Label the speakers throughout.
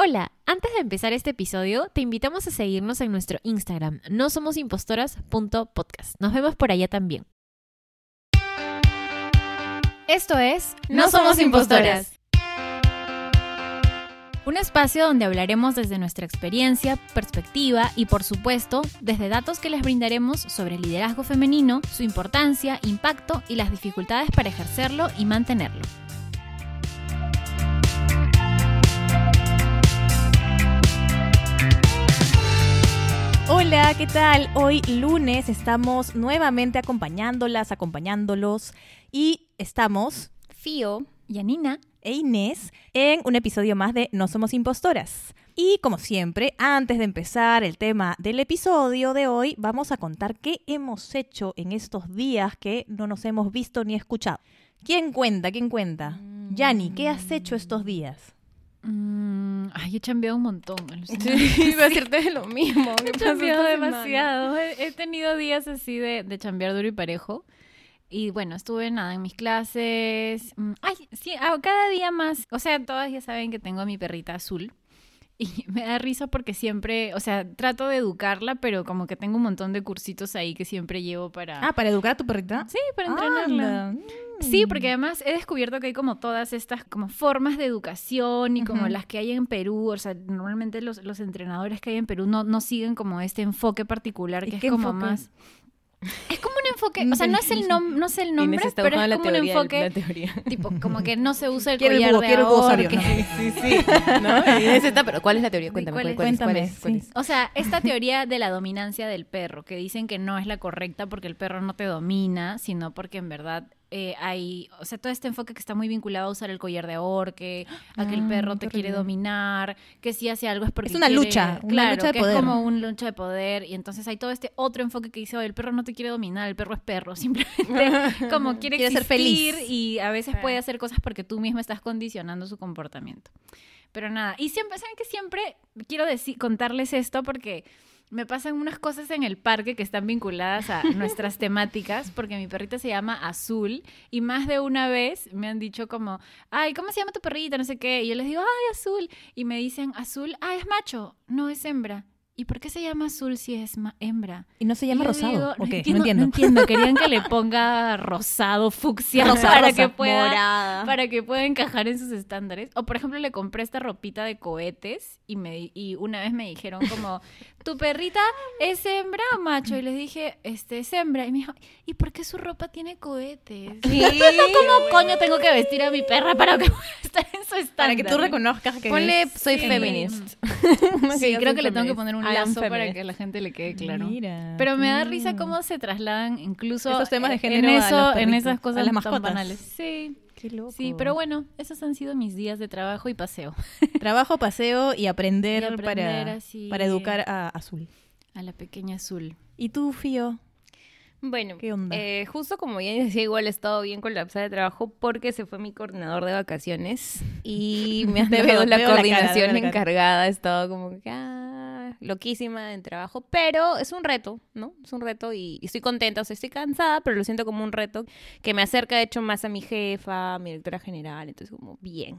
Speaker 1: Hola, antes de empezar este episodio, te invitamos a seguirnos en nuestro Instagram, no somos impostoras.podcast. Nos vemos por allá también. Esto es
Speaker 2: No Somos Impostoras.
Speaker 1: Un espacio donde hablaremos desde nuestra experiencia, perspectiva y por supuesto desde datos que les brindaremos sobre el liderazgo femenino, su importancia, impacto y las dificultades para ejercerlo y mantenerlo.
Speaker 2: Hola, ¿qué tal? Hoy lunes estamos nuevamente acompañándolas, acompañándolos y estamos
Speaker 1: Fío, Yanina
Speaker 2: e Inés en un episodio más de No Somos Impostoras. Y como siempre, antes de empezar el tema del episodio de hoy, vamos a contar qué hemos hecho en estos días que no nos hemos visto ni escuchado. ¿Quién cuenta? ¿Quién cuenta? Yani, ¿qué has hecho estos días?
Speaker 1: Mm, ay, he cambiado un montón.
Speaker 2: Sí, iba a decirte lo mismo.
Speaker 1: He cambiado demasiado. He, he tenido días así de, de chambear duro y parejo. Y bueno, estuve nada en mis clases. Mm, Ay, sí, ah, cada día más. O sea, todas ya saben que tengo a mi perrita azul. Y me da risa porque siempre, o sea, trato de educarla, pero como que tengo un montón de cursitos ahí que siempre llevo para...
Speaker 2: Ah, ¿para educar a tu perrita?
Speaker 1: sí, para entrenarla. Sí,
Speaker 2: Mm.
Speaker 1: porque además he descubierto que hay como todas estas como formas de educación y como las que hay en Perú. O sea, normalmente los, los entrenadores que hay en Perú no, no siguen como este enfoque particular
Speaker 2: ¿Y
Speaker 1: que es como
Speaker 2: enfoque?
Speaker 1: más... Es como un enfoque, o sea, no es el, nom no sé el nombre, pero es como un enfoque
Speaker 3: la teoría.
Speaker 1: tipo como que no se usa el
Speaker 2: Quiero el
Speaker 1: collar
Speaker 2: búho,
Speaker 1: de
Speaker 2: quiero el búho
Speaker 1: ahora,
Speaker 2: Osorio,
Speaker 1: que-
Speaker 2: ¿no?
Speaker 3: Sí, sí, ¿no? Inés está, pero ¿cuál es la teoría? Cuéntame,
Speaker 1: ¿cuál
Speaker 3: ¿cuál,
Speaker 1: es?
Speaker 3: cuál es? ¿Cuál es?
Speaker 2: Cuéntame,
Speaker 3: ¿Cuál
Speaker 2: sí.
Speaker 3: es?
Speaker 1: O sea, esta teoría de la dominancia del perro, que dicen que no es la correcta porque el perro no te domina, sino porque en verdad eh, hay, o sea, todo este enfoque que está muy vinculado a usar el collar de ahorque, a que el
Speaker 2: Ah,
Speaker 1: perro te quiere dominar, que si hace algo es porque
Speaker 2: Es una
Speaker 1: quiere-
Speaker 2: lucha, una
Speaker 1: claro,
Speaker 2: lucha de
Speaker 1: que
Speaker 2: poder.
Speaker 1: es como un lucha de poder y entonces hay todo este otro enfoque que dice, "Oye, el perro no te quiere dominar, el perro es perro, simplemente como quiere,
Speaker 2: Quiere ser feliz.
Speaker 1: y a veces puede hacer cosas porque tú mismo estás condicionando su comportamiento. Pero nada, y siempre, ¿saben que siempre quiero decir, contarles esto porque me pasan unas cosas en el parque que están vinculadas a nuestras temáticas, porque mi perrita se llama Azul y más de una vez me han dicho como, ay, ¿cómo se llama tu perrita? No sé qué. Y yo les digo, ay, Azul. Y me dicen, Azul, ah, es macho, no es hembra. ¿Y por qué se llama Azul si es hembra?
Speaker 2: ¿Y no se llama rosado?
Speaker 1: digo,
Speaker 2: ¿O qué?
Speaker 1: entiendo,
Speaker 2: no entiendo.
Speaker 1: entiendo. Querían que le ponga rosado, fucsia,
Speaker 2: Rosa,
Speaker 1: para
Speaker 2: rosa,
Speaker 1: que pueda
Speaker 3: Morada.
Speaker 1: para que pueda encajar en sus estándares. O por ejemplo, le compré esta ropita de cohetes y me y una vez me dijeron como, "¿Tu perrita es hembra o macho?" Y les dije, "Este es hembra." Y me dijo, "¿Y por qué su ropa tiene cohetes?" ¿Cómo coño tengo que vestir a mi perra para que pueda estar en su estándar?
Speaker 2: Para que tú reconozcas que
Speaker 3: Ponle, soy
Speaker 1: Sí.
Speaker 3: feminist.
Speaker 1: Sí, creo que le tengo que poner un Para que a la gente le quede claro.
Speaker 2: Mira.
Speaker 1: Pero me da risa cómo se trasladan incluso
Speaker 2: Esos temas de
Speaker 1: en
Speaker 2: género a los
Speaker 1: en esas
Speaker 2: a
Speaker 1: cosas
Speaker 2: las
Speaker 1: tan
Speaker 2: mascotas.
Speaker 1: banales. Sí,
Speaker 2: Qué loco.
Speaker 1: sí, pero bueno, esos han sido mis días de trabajo y paseo.
Speaker 2: Trabajo, paseo y aprender,
Speaker 1: Y aprender
Speaker 2: para,
Speaker 1: así.
Speaker 2: para educar a Azul.
Speaker 1: A la pequeña azul.
Speaker 2: ¿Y tú, Fío?
Speaker 3: Bueno,
Speaker 2: ¿Qué onda?
Speaker 3: eh, justo como ya decía, igual he estado bien colapsada de trabajo porque se fue mi coordinador de vacaciones y me han dado la
Speaker 2: veo la cara,
Speaker 3: coordinación
Speaker 2: veo la cara.
Speaker 3: encargada. He estado como que, ah, loquísima en trabajo, pero es un reto, ¿no? Es un reto y, y estoy contenta, o sea, estoy cansada, pero lo siento como un reto que me acerca, de hecho, más a mi jefa, a mi directora general, entonces como, bien.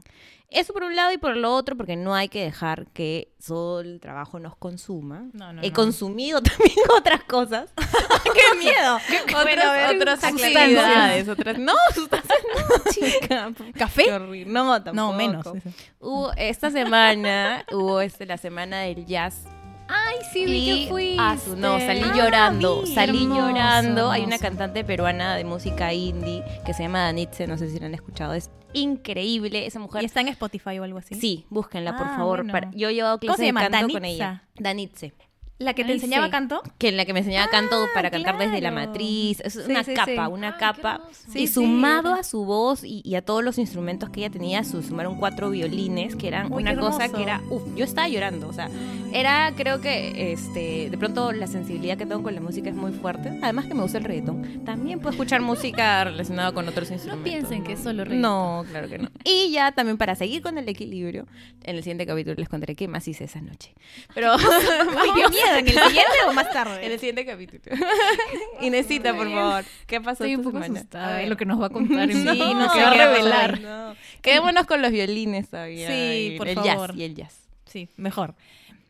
Speaker 3: Eso por un lado y por lo otro, porque no hay que dejar que solo el trabajo nos consuma.
Speaker 2: No, no,
Speaker 3: He
Speaker 2: no.
Speaker 3: consumido también otras cosas.
Speaker 2: ¡Qué miedo!
Speaker 3: Otras, otras actividades, otras. No, sustancias no, chica.
Speaker 2: ¿Café?
Speaker 3: No, tampoco.
Speaker 2: No, menos. eso.
Speaker 3: Hubo, esta semana hubo este, la semana del jazz.
Speaker 1: Ay, sí,
Speaker 3: Y a su- no, salí
Speaker 2: Ah,
Speaker 3: llorando,
Speaker 2: vi.
Speaker 3: salí
Speaker 1: Hermoso,
Speaker 3: llorando. Hay una cantante peruana de música indie que se llama Danitze, no sé si la han escuchado, es increíble esa mujer.
Speaker 2: ¿Y está en Spotify o algo así?
Speaker 3: Sí, búsquenla, por
Speaker 2: Ah,
Speaker 3: favor.
Speaker 2: bueno.
Speaker 3: para- yo he llevado
Speaker 2: ¿Cómo
Speaker 3: clases
Speaker 2: se
Speaker 3: de canto con ella. Danitze.
Speaker 2: ¿La que te
Speaker 1: Ay,
Speaker 2: enseñaba
Speaker 1: sí.
Speaker 2: canto?
Speaker 3: que en la que me enseñaba canto para cantar desde la matriz. Es una
Speaker 2: sí,
Speaker 3: capa,
Speaker 2: sí.
Speaker 3: una
Speaker 1: Ay, qué
Speaker 3: capa. y sumado a su voz y, y a todos los instrumentos que ella tenía, su, sumaron cuatro violines, que eran
Speaker 2: Uy,
Speaker 3: una cosa que era, uff, yo estaba llorando, o sea, era, creo que, este, de pronto la sensibilidad que tengo con la música es muy fuerte. Además que me gusta el reggaetón. También puedo escuchar música relacionada con otros
Speaker 1: No
Speaker 3: instrumentos.
Speaker 1: piensen que es solo reggaetón.
Speaker 3: No, claro que no. Y ya también para seguir con el equilibrio, en el siguiente capítulo les contaré qué más hice esa noche. Pero
Speaker 2: ¡Ay, qué miedo! ¿En el siguiente o más tarde?
Speaker 3: en el siguiente capítulo. Inesita, por favor. ¿Qué pasó
Speaker 1: Estoy un poco
Speaker 3: semana?
Speaker 1: asustada
Speaker 3: A
Speaker 1: de
Speaker 3: ver.
Speaker 1: lo que nos va a contar.
Speaker 2: Sí, no
Speaker 1: que va a revelar.
Speaker 3: No. Quedémonos con los violines todavía.
Speaker 2: Sí, por
Speaker 3: el
Speaker 2: favor.
Speaker 3: jazz y el jazz.
Speaker 2: Sí, mejor.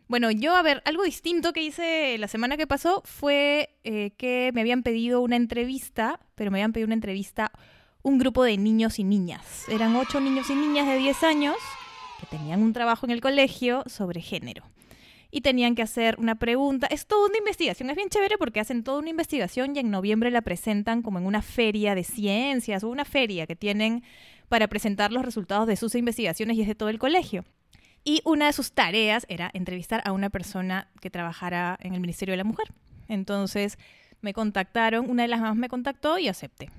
Speaker 2: Bueno, yo, a ver, algo distinto que hice la semana que pasó fue eh, que me habían pedido una entrevista, pero me habían pedido una entrevista un grupo de niños y niñas. Eran ocho niños y niñas de 10 años que tenían un trabajo en el colegio sobre género. Y tenían que hacer una pregunta. Es toda una investigación. Es bien chévere porque hacen toda una investigación y en noviembre la presentan como en una feria de ciencias o una feria que tienen para presentar los resultados de sus investigaciones y es de todo el colegio. Y una de sus tareas era entrevistar a una persona que trabajara en el Ministerio de la Mujer. Entonces me contactaron, una de las mamás me contactó y acepté.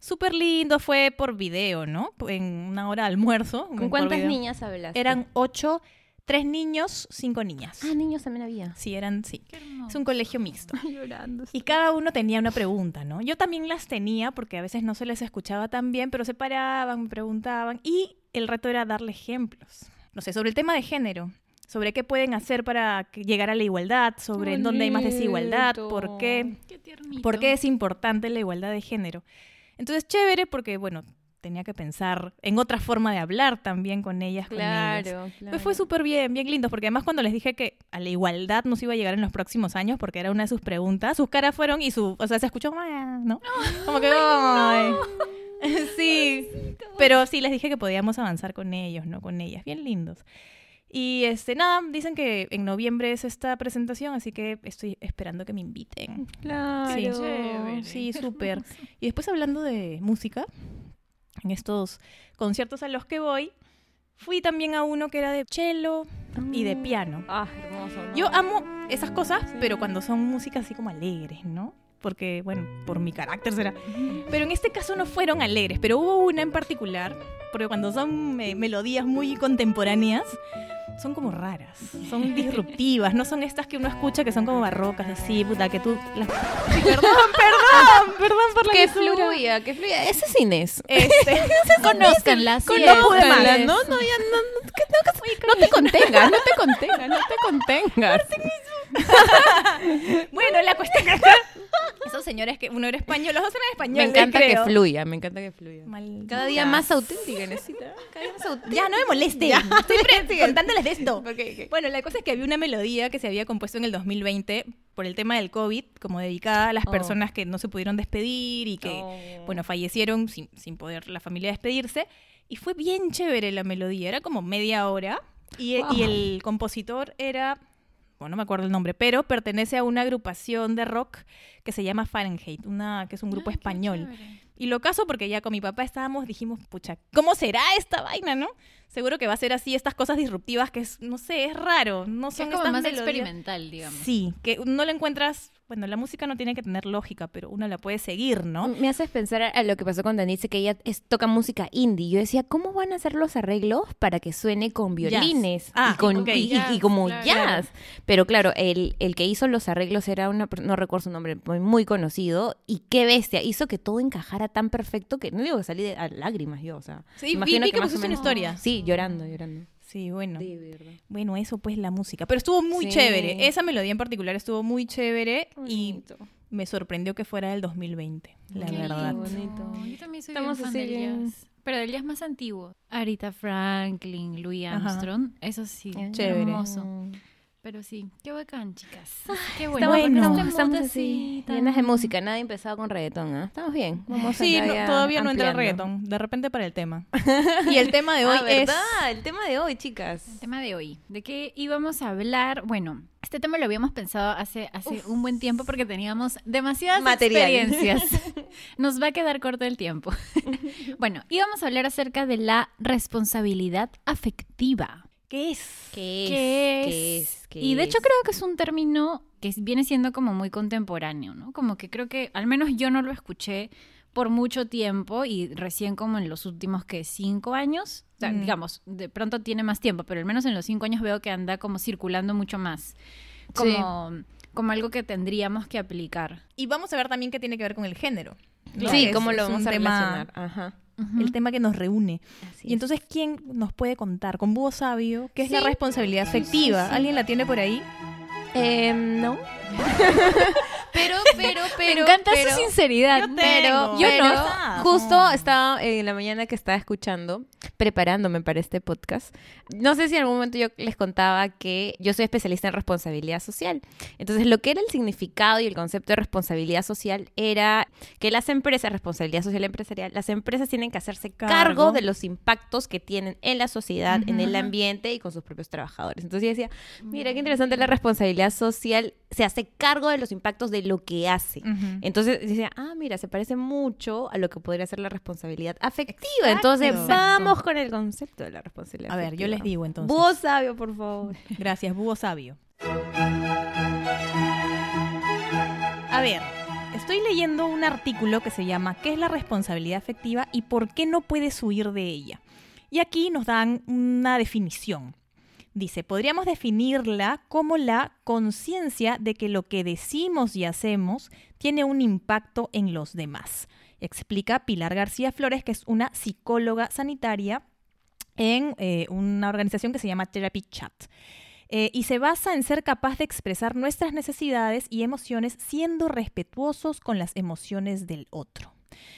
Speaker 2: Súper lindo, fue por video, ¿no? En una hora de almuerzo.
Speaker 3: ¿Con cuántas
Speaker 2: video.
Speaker 3: niñas hablaste?
Speaker 2: Eran ocho, tres niños, cinco niñas.
Speaker 3: Ah, niños también había.
Speaker 2: Sí, eran, sí.
Speaker 1: Qué.
Speaker 2: Es un colegio mixto.
Speaker 3: Llorando.
Speaker 2: Y cada uno tenía una pregunta, ¿no? Yo también las tenía porque a veces no se les escuchaba tan bien, pero se paraban, me preguntaban y el reto era darle ejemplos. No sé, sobre el tema de género, sobre qué pueden hacer para llegar a la igualdad, sobre en dónde hay más desigualdad, por qué,
Speaker 1: Qué
Speaker 2: por qué es importante la igualdad de género. Entonces, chévere porque, bueno, tenía que pensar en otra forma de hablar también con ellas, con ellos.
Speaker 3: Claro,
Speaker 2: Me fue súper bien, bien lindo, porque además cuando les dije que a la igualdad no se iba a llegar en los próximos años, porque era una de sus preguntas, sus caras fueron y su, o sea, se escuchó, ¿no? Como que, "Ay". sí, pero sí les dije que podíamos avanzar con ellos, ¿no? Con ellas, bien lindos. Y este, nada, dicen que en noviembre es esta presentación, así que estoy esperando que me inviten.
Speaker 3: Claro.
Speaker 2: Sí,
Speaker 1: chévere.
Speaker 2: sí, súper. Y después hablando de música, en estos conciertos a los que voy, fui también a uno que era de cello y de piano.
Speaker 3: Ah, hermoso. ¿no?
Speaker 2: Yo amo esas cosas, pero cuando son música así como alegres, ¿no? Porque, bueno, por mi carácter será. Pero en este caso no fueron alegres, pero hubo una en particular, porque cuando son me- melodías muy contemporáneas, son como raras, son disruptivas, no son estas que uno escucha que son como barrocas, así, puta, que tú... las- Perdón, perdón, perdón por la
Speaker 3: Que
Speaker 2: lisura.
Speaker 3: fluya, que fluya. Ese es Inés.
Speaker 2: Este,
Speaker 1: Conózcanla, sí
Speaker 2: Conózcanla,
Speaker 1: es.
Speaker 3: No, no, ya no, no, que no, que- no te contengas, no te contengas, no te contengas.
Speaker 2: bueno, la cuestión es Esos señores que uno era español, los dos eran españoles,
Speaker 3: Me encanta que fluya, me encanta que fluya.
Speaker 2: Maldita
Speaker 3: Cada día más auténtica, necesita. Cada día más auténtica.
Speaker 2: Ya, no me moleste. Estoy pre- contándoles de esto. Bueno, la cosa es que había una melodía que se había compuesto en el 2020 por el tema del COVID, como dedicada a las
Speaker 3: Oh.
Speaker 2: personas que no se pudieron despedir y que,
Speaker 3: Oh.
Speaker 2: bueno, fallecieron sin, sin poder la familia despedirse. Y fue bien chévere la melodía, era como media hora. Y, el compositor era, bueno, no me acuerdo el nombre, pero pertenece a una agrupación de rock que se llama Fahrenheit, una, que es un grupo
Speaker 1: qué
Speaker 2: español. Y lo caso porque ya con mi papá estábamos, dijimos, pucha, ¿cómo será esta vaina, no? Seguro que va a ser así, estas cosas disruptivas que es, no sé, es raro. No son
Speaker 1: es como
Speaker 2: estas
Speaker 1: más
Speaker 2: melodías-
Speaker 1: experimental, digamos.
Speaker 2: Sí, que no la encuentras, bueno, la música no tiene que tener lógica, pero uno la puede seguir, ¿no?
Speaker 3: Me haces pensar a lo que pasó con Danice, que ella es- toca música indie. Yo decía, ¿cómo van a hacer los arreglos para que suene con violines?
Speaker 2: Ah,
Speaker 3: y, con, y- y- y
Speaker 1: Jazz,
Speaker 3: como
Speaker 1: claro.
Speaker 3: jazz. Pero claro, el, el que hizo los arreglos era una, no recuerdo su nombre, muy, muy conocido. Y qué bestia, hizo que todo encajara tan perfecto que no digo que salí de, a lágrimas yo, o sea.
Speaker 2: Sí,
Speaker 3: imagino
Speaker 2: vi
Speaker 3: que
Speaker 2: que
Speaker 3: más
Speaker 2: pusiste una historia.
Speaker 3: Sí, llorando, llorando.
Speaker 2: Sí, bueno.
Speaker 3: Sí, de verdad.
Speaker 2: Bueno, eso pues la música. Pero estuvo muy
Speaker 3: Sí.
Speaker 2: chévere. Esa melodía en particular estuvo muy chévere y
Speaker 3: Bonito.
Speaker 2: me sorprendió que fuera del 2020, la
Speaker 3: Qué
Speaker 2: verdad.
Speaker 3: bonito.
Speaker 1: Yo también soy
Speaker 3: Estamos
Speaker 1: bien fan del jazz. Pero del jazz más antiguo. Arita Franklin, Louis
Speaker 2: Ajá.
Speaker 1: Armstrong. Eso sí,
Speaker 2: Chévere.
Speaker 1: hermoso. Pero sí, qué bacán, chicas. Qué bueno.
Speaker 3: Estamos,
Speaker 2: Bueno.
Speaker 3: estamos-
Speaker 1: Este
Speaker 3: estamos así,
Speaker 1: tan-
Speaker 3: llenas de música. Nadie empezado con reggaetón, ¿ah? Estamos bien. Vamos
Speaker 2: Sí, no, todavía no entra el
Speaker 3: ampliando.
Speaker 2: reggaetón. De repente para el tema. Y el tema de hoy
Speaker 3: ah,
Speaker 2: es...
Speaker 3: ¿verdad? El tema de hoy, chicas.
Speaker 1: El tema de hoy. ¿De qué íbamos a hablar? Bueno, este tema lo habíamos pensado hace, hace un buen tiempo porque teníamos demasiadas
Speaker 3: Material.
Speaker 1: experiencias. Nos va a quedar corto el tiempo. bueno, íbamos a hablar acerca de la responsabilidad afectiva.
Speaker 2: ¿Qué es?
Speaker 3: ¿Qué es?
Speaker 1: ¿Qué
Speaker 3: ¿Qué
Speaker 1: es?
Speaker 3: es? ¿Qué
Speaker 1: y de
Speaker 3: es?
Speaker 1: hecho creo que es un término que es- viene siendo como muy contemporáneo, ¿no? Como que creo que al menos yo no lo escuché por mucho tiempo y recién como en los últimos que cinco años, o sea,
Speaker 2: Mm.
Speaker 1: digamos, de pronto tiene más tiempo, pero al menos en los cinco años veo que anda como circulando mucho más, como, como algo que tendríamos que aplicar.
Speaker 2: Y vamos a ver también qué tiene que ver con el género. ¿no?
Speaker 3: Sí,
Speaker 2: Es-
Speaker 3: ¿cómo lo
Speaker 2: es
Speaker 3: vamos a
Speaker 2: tema-
Speaker 3: relacionar? Ajá.
Speaker 2: El tema que nos reúne.
Speaker 3: Así
Speaker 2: Y
Speaker 3: es.
Speaker 2: entonces, ¿quién nos puede contar con búho sabio qué es la responsabilidad afectiva? ¿Alguien la tiene por ahí?
Speaker 3: Em, no. Pero, pero, pero.
Speaker 1: Me encanta
Speaker 3: pero,
Speaker 1: su sinceridad,
Speaker 2: Yo
Speaker 1: pero yo
Speaker 2: Pero-
Speaker 1: no.
Speaker 3: Justo estaba en la mañana que estaba escuchando, preparándome para este podcast. No sé si en algún momento yo les contaba que yo soy especialista en responsabilidad social. Entonces, lo que era el significado y el concepto de responsabilidad social era que las empresas, responsabilidad social empresarial, las empresas tienen que hacerse cargo,
Speaker 2: Cargo.
Speaker 3: de los impactos que tienen en la sociedad, en el ambiente y con sus propios trabajadores. Entonces, yo decía, mira, qué interesante la responsabilidad social, se hace cargo de los impactos de lo que hace. Entonces decía, ah, mira, se parece mucho a lo que podría ser la responsabilidad afectiva.
Speaker 2: Exacto.
Speaker 3: Entonces
Speaker 2: Exacto.
Speaker 3: vamos con el concepto de la responsabilidad
Speaker 2: A ver, yo
Speaker 3: afectiva.
Speaker 2: les digo entonces.
Speaker 3: Búho sabio, por favor.
Speaker 2: Gracias, búho sabio. A ver, estoy leyendo un artículo que se llama ¿Qué es la responsabilidad afectiva y por qué no puedes huir de ella? Y aquí nos dan una definición. Dice, podríamos definirla como la conciencia de que lo que decimos y hacemos tiene un impacto en los demás. Explica Pilar García Flores, que es una psicóloga sanitaria en eh, una organización que se llama Therapy Chat. Eh, y se basa en ser capaz de expresar nuestras necesidades y emociones siendo respetuosos con las emociones del otro.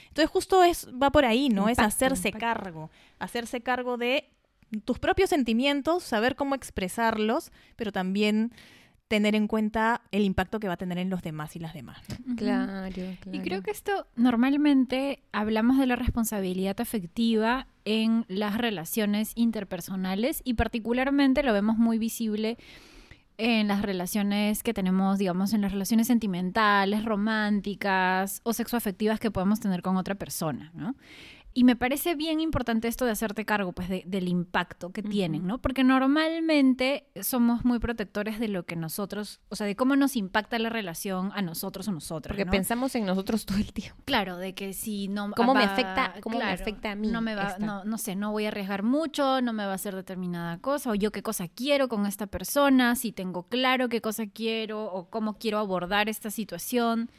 Speaker 2: Entonces justo es, va por ahí, ¿no? es hacerse
Speaker 3: impacto.
Speaker 2: cargo, hacerse cargo de tus propios sentimientos, saber cómo expresarlos, pero también tener en cuenta el impacto que va a tener en los demás y las demás. ¿no?
Speaker 1: Ujú.
Speaker 3: Claro,
Speaker 1: Y creo que esto normalmente hablamos de la responsabilidad afectiva en las relaciones interpersonales y particularmente lo vemos muy visible en las relaciones que tenemos, digamos, en las relaciones sentimentales, románticas o sexoafectivas que podemos tener con otra persona, ¿no? Y me parece bien importante esto de hacerte cargo, pues, de- del impacto que tienen, ¿no? Porque normalmente somos muy protectores de lo que nosotros, o sea, de cómo nos impacta la relación a nosotros o nosotras,
Speaker 3: Porque
Speaker 1: ¿no?
Speaker 3: pensamos en nosotros todo el tiempo.
Speaker 1: Claro, de que si no
Speaker 3: ¿Cómo me afecta- cómo me afecta a mí
Speaker 1: No me va, no, no sé, no voy a arriesgar mucho, no me va a hacer determinada cosa, o yo qué cosa quiero con esta persona, si tengo claro qué cosa quiero o cómo quiero abordar esta situación.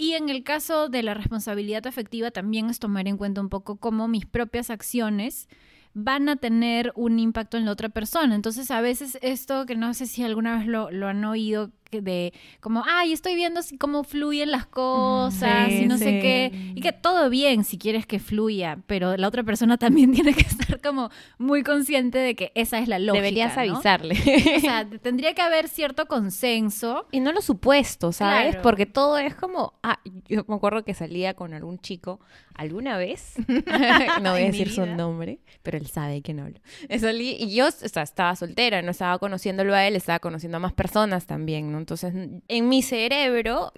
Speaker 1: Y en el caso de la responsabilidad afectiva también es tomar en cuenta un poco cómo mis propias acciones van a tener un impacto en la otra persona. Entonces, a veces esto que no sé si alguna vez lo, lo han oído, de como, ay, estoy viendo si- cómo fluyen las cosas
Speaker 2: Sí,
Speaker 1: y no
Speaker 2: sí.
Speaker 1: sé qué. Y que todo bien si quieres que fluya, pero la otra persona también tiene que estar como muy consciente de que esa es la lógica.
Speaker 3: Deberías
Speaker 1: ¿no?
Speaker 3: avisarle.
Speaker 1: O sea, tendría que haber cierto consenso.
Speaker 3: Y no lo supuesto, ¿sabes?
Speaker 1: Claro.
Speaker 3: Porque todo es como, ah, yo me acuerdo que salía con algún chico alguna vez, no voy a decir su nombre, pero él sabe que no hablo. Salí y yo o sea, estaba soltera, no estaba conociéndolo a él, estaba conociendo a más personas también, ¿no? Entonces, en mi cerebro,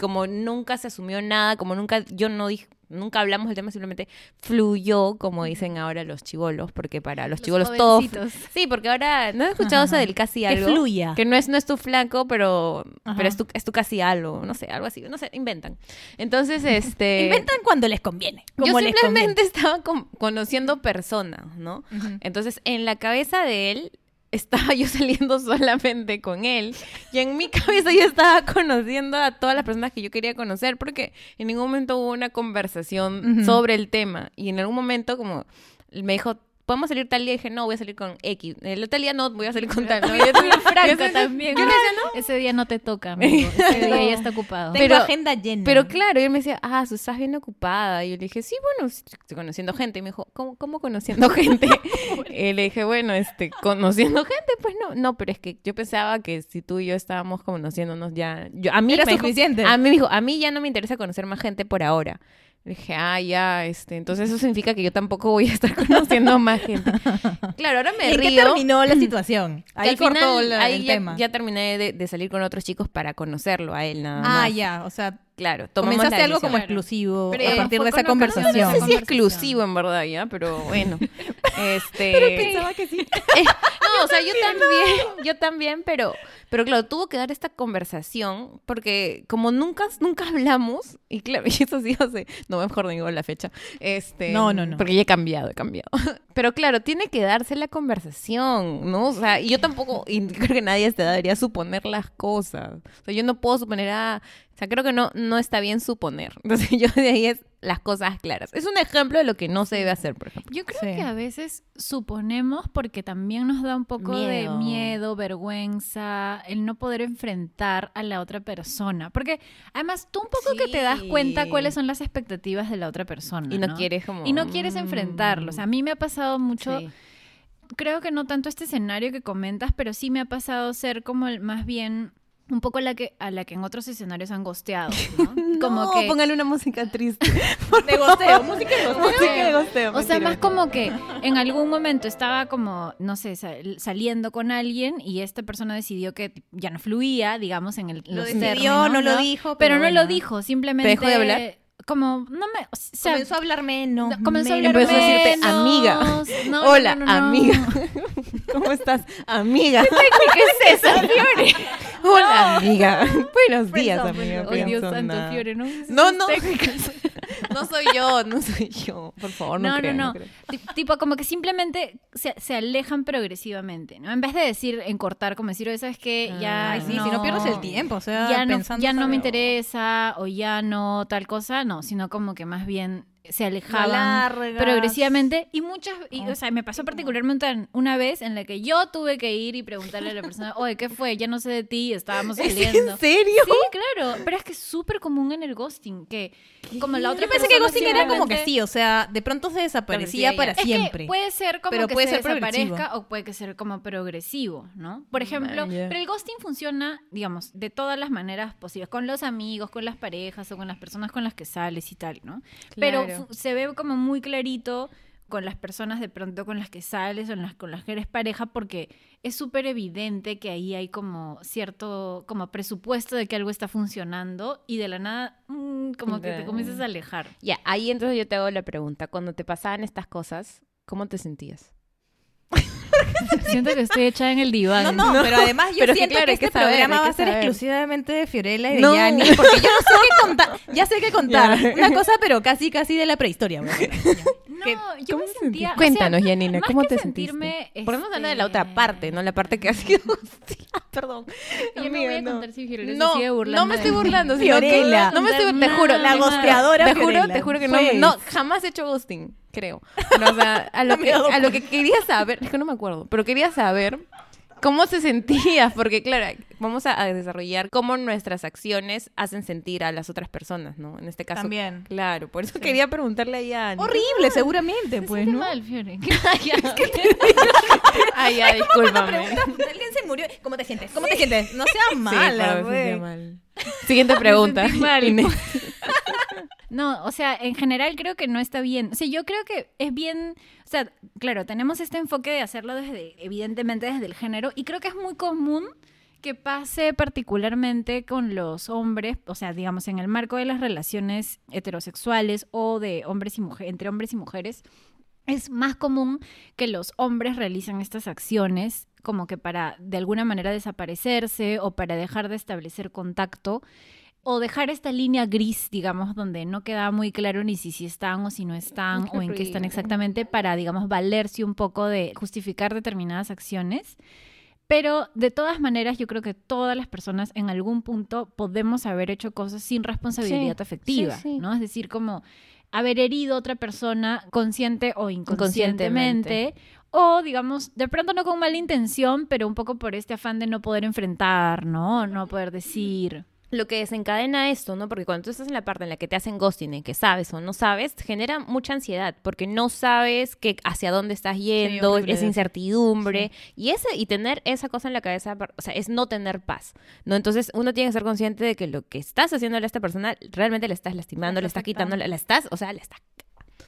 Speaker 3: como nunca se asumió nada, como nunca, yo no dije, nunca hablamos del tema, simplemente fluyó, como dicen ahora los chivolos, porque para los,
Speaker 1: Los
Speaker 3: chivolos todo...
Speaker 1: jovencitos.
Speaker 3: Sí, porque ahora, ¿no has escuchado eso del casi
Speaker 2: Que
Speaker 3: algo?
Speaker 2: fluya.
Speaker 3: Que no es, no es tu flanco, pero,
Speaker 2: Ajá.
Speaker 3: pero es, tu, es tu casi algo, no sé, algo así, no sé, inventan. Entonces, este...
Speaker 2: Inventan cuando les conviene.
Speaker 3: yo
Speaker 2: como
Speaker 3: simplemente estaba con- conociendo personas, ¿no?
Speaker 2: conviene.
Speaker 3: Entonces, en la cabeza de él estaba yo saliendo solamente con él y en mi cabeza yo estaba conociendo a todas las personas que yo quería conocer porque en ningún momento hubo una conversación sobre el tema y en algún momento como me dijo ¿Podemos salir tal día? Y dije, no, voy a salir con X. El tal día no, voy a salir con tal. No, yo
Speaker 1: Muy franco
Speaker 3: yo-
Speaker 1: también.
Speaker 3: yo le decía, no,
Speaker 1: Ese día no te toca, amigo. Ese día ya está ocupado.
Speaker 2: Tengo
Speaker 3: Pero-
Speaker 2: agenda llena.
Speaker 3: Pero claro, él me decía, ah, Su, estás bien ocupada. Y yo le dije, sí, bueno, estoy conociendo gente. Y me dijo, ¿cómo, cómo conociendo gente? y le dije, bueno, este, conociendo gente, pues no. No, pero es que yo pensaba que si tú y yo estábamos conociéndonos ya. Yo, a mí
Speaker 2: Era
Speaker 3: me dijo-
Speaker 2: suficiente.
Speaker 3: a mí me dijo, a mí ya no me interesa conocer más gente por ahora. Le dije, ah, ya, este, entonces eso significa que yo tampoco voy a estar conociendo más gente. Claro, ahora me
Speaker 2: ¿Y
Speaker 3: río.
Speaker 2: terminó la situación? Ahí cortó
Speaker 3: ahí
Speaker 2: el
Speaker 3: ya,
Speaker 2: tema.
Speaker 3: ya terminé de, de salir con otros chicos para conocerlo a él nada
Speaker 2: ah,
Speaker 3: más.
Speaker 2: ya. O sea,
Speaker 3: Claro,
Speaker 2: comenzaste algo como exclusivo
Speaker 1: Pero
Speaker 2: a partir de esa conversación.
Speaker 3: No sé si
Speaker 1: Conversación.
Speaker 3: exclusivo en verdad, ya, pero bueno. este
Speaker 2: que sí.
Speaker 3: Eh, no, o sea, yo también, yo también, pero, pero claro, tuvo que dar esta conversación porque como nunca, nunca hablamos, y claro, y eso sí hace, no mejor digo la fecha, este,
Speaker 2: No, no, no.
Speaker 3: porque ya he cambiado, he cambiado. Pero claro, tiene que darse la conversación, ¿no? O sea, y yo tampoco, y creo que nadie se debería suponer las cosas. O sea, yo no puedo suponer a, o sea, creo que no, no está bien suponer. Entonces yo de ahí es las cosas claras. Es un ejemplo de lo que no se debe hacer, por ejemplo.
Speaker 1: Yo creo
Speaker 2: Sí.
Speaker 1: que a veces suponemos porque también nos da un poco de
Speaker 3: Miedo.
Speaker 1: vergüenza, el no poder enfrentar a la otra persona. Porque además tú un poco que te das cuenta cuáles son las expectativas de la otra persona.
Speaker 3: Y no, quieres como...
Speaker 1: Y no quieres enfrentarlo. O sea, a mí me ha pasado mucho,
Speaker 3: Sí.
Speaker 1: creo que no tanto este escenario que comentas, pero sí me ha pasado ser como el, más bien un poco la que, a la que en otros escenarios han gosteado, ¿no? Como
Speaker 3: no,
Speaker 1: que...
Speaker 3: póngale una música triste.
Speaker 2: De gosteo, música de gosteo.
Speaker 3: música de gosteo.
Speaker 1: O sea, más como que en algún momento estaba como, no sé, sal- saliendo con alguien y esta persona decidió que ya no fluía, digamos, en el
Speaker 2: Lo
Speaker 1: los
Speaker 2: decidió,
Speaker 1: términos,
Speaker 2: no lo dijo,
Speaker 1: pero, no lo dijo, simplemente
Speaker 3: ¿Te dejó de hablar?
Speaker 1: Como no me, o sea,
Speaker 2: Comenzó a hablar menos.
Speaker 1: no, comenzó a hablar
Speaker 3: Empezó a decirte,
Speaker 1: menos.
Speaker 3: amiga.
Speaker 1: No,
Speaker 3: Hola,
Speaker 1: no,
Speaker 3: amiga. ¿Cómo estás, amiga?
Speaker 1: ¿Qué es eso, Fiore?
Speaker 3: Hola, amiga. Buenos días,
Speaker 2: Friendzone,
Speaker 3: amiga.
Speaker 1: Ay, Dios santo, Fiore, ¿no?
Speaker 3: No, no. No soy yo, no soy yo. Por favor, no
Speaker 1: No, no,
Speaker 3: crean,
Speaker 1: no.
Speaker 3: crean.
Speaker 1: Ti- Tipo, como que simplemente se, se alejan progresivamente, ¿no? En vez de decir, en cortar, como decir, oye, ¿sabes qué? Ya,
Speaker 2: Ay, sí, si no pierdes el tiempo, o sea,
Speaker 1: ya no,
Speaker 2: pensando
Speaker 1: ya no me interesa o ya no tal cosa, no, sino como que más bien se alejaban progresivamente y muchas, y,
Speaker 2: Oh.
Speaker 1: o sea, me pasó particularmente en- una vez en la que yo tuve que ir y preguntarle a la persona, oye, ¿qué fue? Ya no sé de ti, estábamos
Speaker 3: ¿Es
Speaker 1: saliendo.
Speaker 3: en serio?
Speaker 1: Sí, claro, pero es que es súper común en el ghosting, que como la otra
Speaker 2: Yo pensé que ghosting era como que sí, o sea, de pronto se desaparecía para
Speaker 3: ya.
Speaker 1: es
Speaker 2: siempre.
Speaker 1: que puede ser como
Speaker 2: Pero
Speaker 1: que
Speaker 2: puede
Speaker 1: se
Speaker 2: ser progresivo.
Speaker 1: desaparezca o puede que ser como progresivo, ¿no? Por ejemplo,
Speaker 3: Man, ya.
Speaker 1: pero el ghosting funciona, digamos, de todas las maneras posibles, con los amigos, con las parejas o con las personas con las que sales y tal, ¿no? Pero
Speaker 3: Claro.
Speaker 1: se ve como muy clarito con las personas de pronto con las que sales o las, con las que eres pareja porque es súper evidente que ahí hay como cierto como presupuesto de que algo está funcionando y de la nada mm, como que te comienzas a alejar.
Speaker 3: Ya, ahí entonces yo te hago la pregunta. Cuando te pasaban estas cosas, ¿cómo te sentías?
Speaker 1: Siento que estoy echada en el diván.
Speaker 2: No, no, pero además yo
Speaker 3: Pero es que
Speaker 2: siento
Speaker 3: claro,
Speaker 2: que este
Speaker 3: saber,
Speaker 2: programa va a ser
Speaker 3: saber.
Speaker 2: exclusivamente de Fiorella y de
Speaker 3: No.
Speaker 2: Yanni, porque yo no sé qué contar, ya sé qué contar.
Speaker 3: Ya.
Speaker 2: Una cosa, pero casi, casi de la prehistoria. ya.
Speaker 1: No,
Speaker 2: ¿Qué-
Speaker 1: yo
Speaker 3: ¿Cómo
Speaker 1: me sentía... o sea,
Speaker 3: Cuéntanos, Yanina, ¿cómo
Speaker 1: que
Speaker 3: te
Speaker 1: sentirme,
Speaker 3: sentiste? Por no hablar de la
Speaker 1: este,
Speaker 3: otra parte, ¿no? La parte que ha sido... Perdón.
Speaker 1: Yo no
Speaker 3: Amiga,
Speaker 1: voy a
Speaker 3: no.
Speaker 1: contar si Fiorella se
Speaker 3: No,
Speaker 1: sigue burlando
Speaker 3: no me estoy burlando,
Speaker 2: Fiorella.
Speaker 3: No me estoy, te juro,
Speaker 2: La gosteadora
Speaker 3: Te juro, te juro que no, no, jamás he hecho ghosting, creo. Pero, o sea, a lo, que, a lo que quería saber, es que no me acuerdo, pero quería saber cómo se sentía, porque claro, vamos a, a desarrollar cómo nuestras acciones hacen sentir a las otras personas, ¿no? En este caso.
Speaker 2: También.
Speaker 3: Claro, por eso quería preguntarle a Yanni.
Speaker 2: Horrible, seguramente,
Speaker 1: Se
Speaker 2: pues, ¿no?
Speaker 1: mal, Fiore.
Speaker 3: Ay, ya, discúlpame.
Speaker 2: Alguien se murió. ¿Cómo te sientes? ¿Cómo te sientes? No seas
Speaker 3: Sí,
Speaker 2: mala,
Speaker 3: mal. Siguiente pregunta.
Speaker 1: sentí mal. No, o sea, en general creo que no está bien. O sea, yo creo que es bien, o sea, claro, tenemos este enfoque de hacerlo desde, evidentemente desde el género, y creo que es muy común que pase particularmente con los hombres, o sea, digamos, en el marco de las relaciones heterosexuales o de hombres y mujeres, entre hombres y mujeres, es más común que los hombres realicen estas acciones como que para de alguna manera desaparecerse o para dejar de establecer contacto o dejar esta línea gris, digamos, donde no queda muy claro ni si, si están o si no están
Speaker 3: Qué
Speaker 1: o en qué están exactamente para, digamos, valerse un poco de justificar determinadas acciones. Pero de todas maneras, yo creo que todas las personas en algún punto podemos haber hecho cosas sin responsabilidad
Speaker 3: Sí,
Speaker 1: afectiva,
Speaker 3: sí, sí.
Speaker 1: ¿no? Es decir, como haber herido a otra persona consciente o inconscientemente, o digamos, de pronto no con mala intención, pero un poco por este afán de no poder enfrentar, ¿no? No poder decir.
Speaker 3: Lo que desencadena esto, ¿no? Porque cuando tú estás en la parte en la que te hacen ghosting, en que sabes o no sabes, genera mucha ansiedad, porque no sabes que hacia dónde estás yendo,
Speaker 2: horrible.
Speaker 3: esa incertidumbre, y ese y tener esa cosa en la cabeza, o sea, es no tener paz, ¿no? Entonces, uno tiene que ser consciente de que lo que estás haciéndole a esta persona realmente le estás lastimando, le
Speaker 2: está
Speaker 3: estás quitando, la estás, o sea, le estás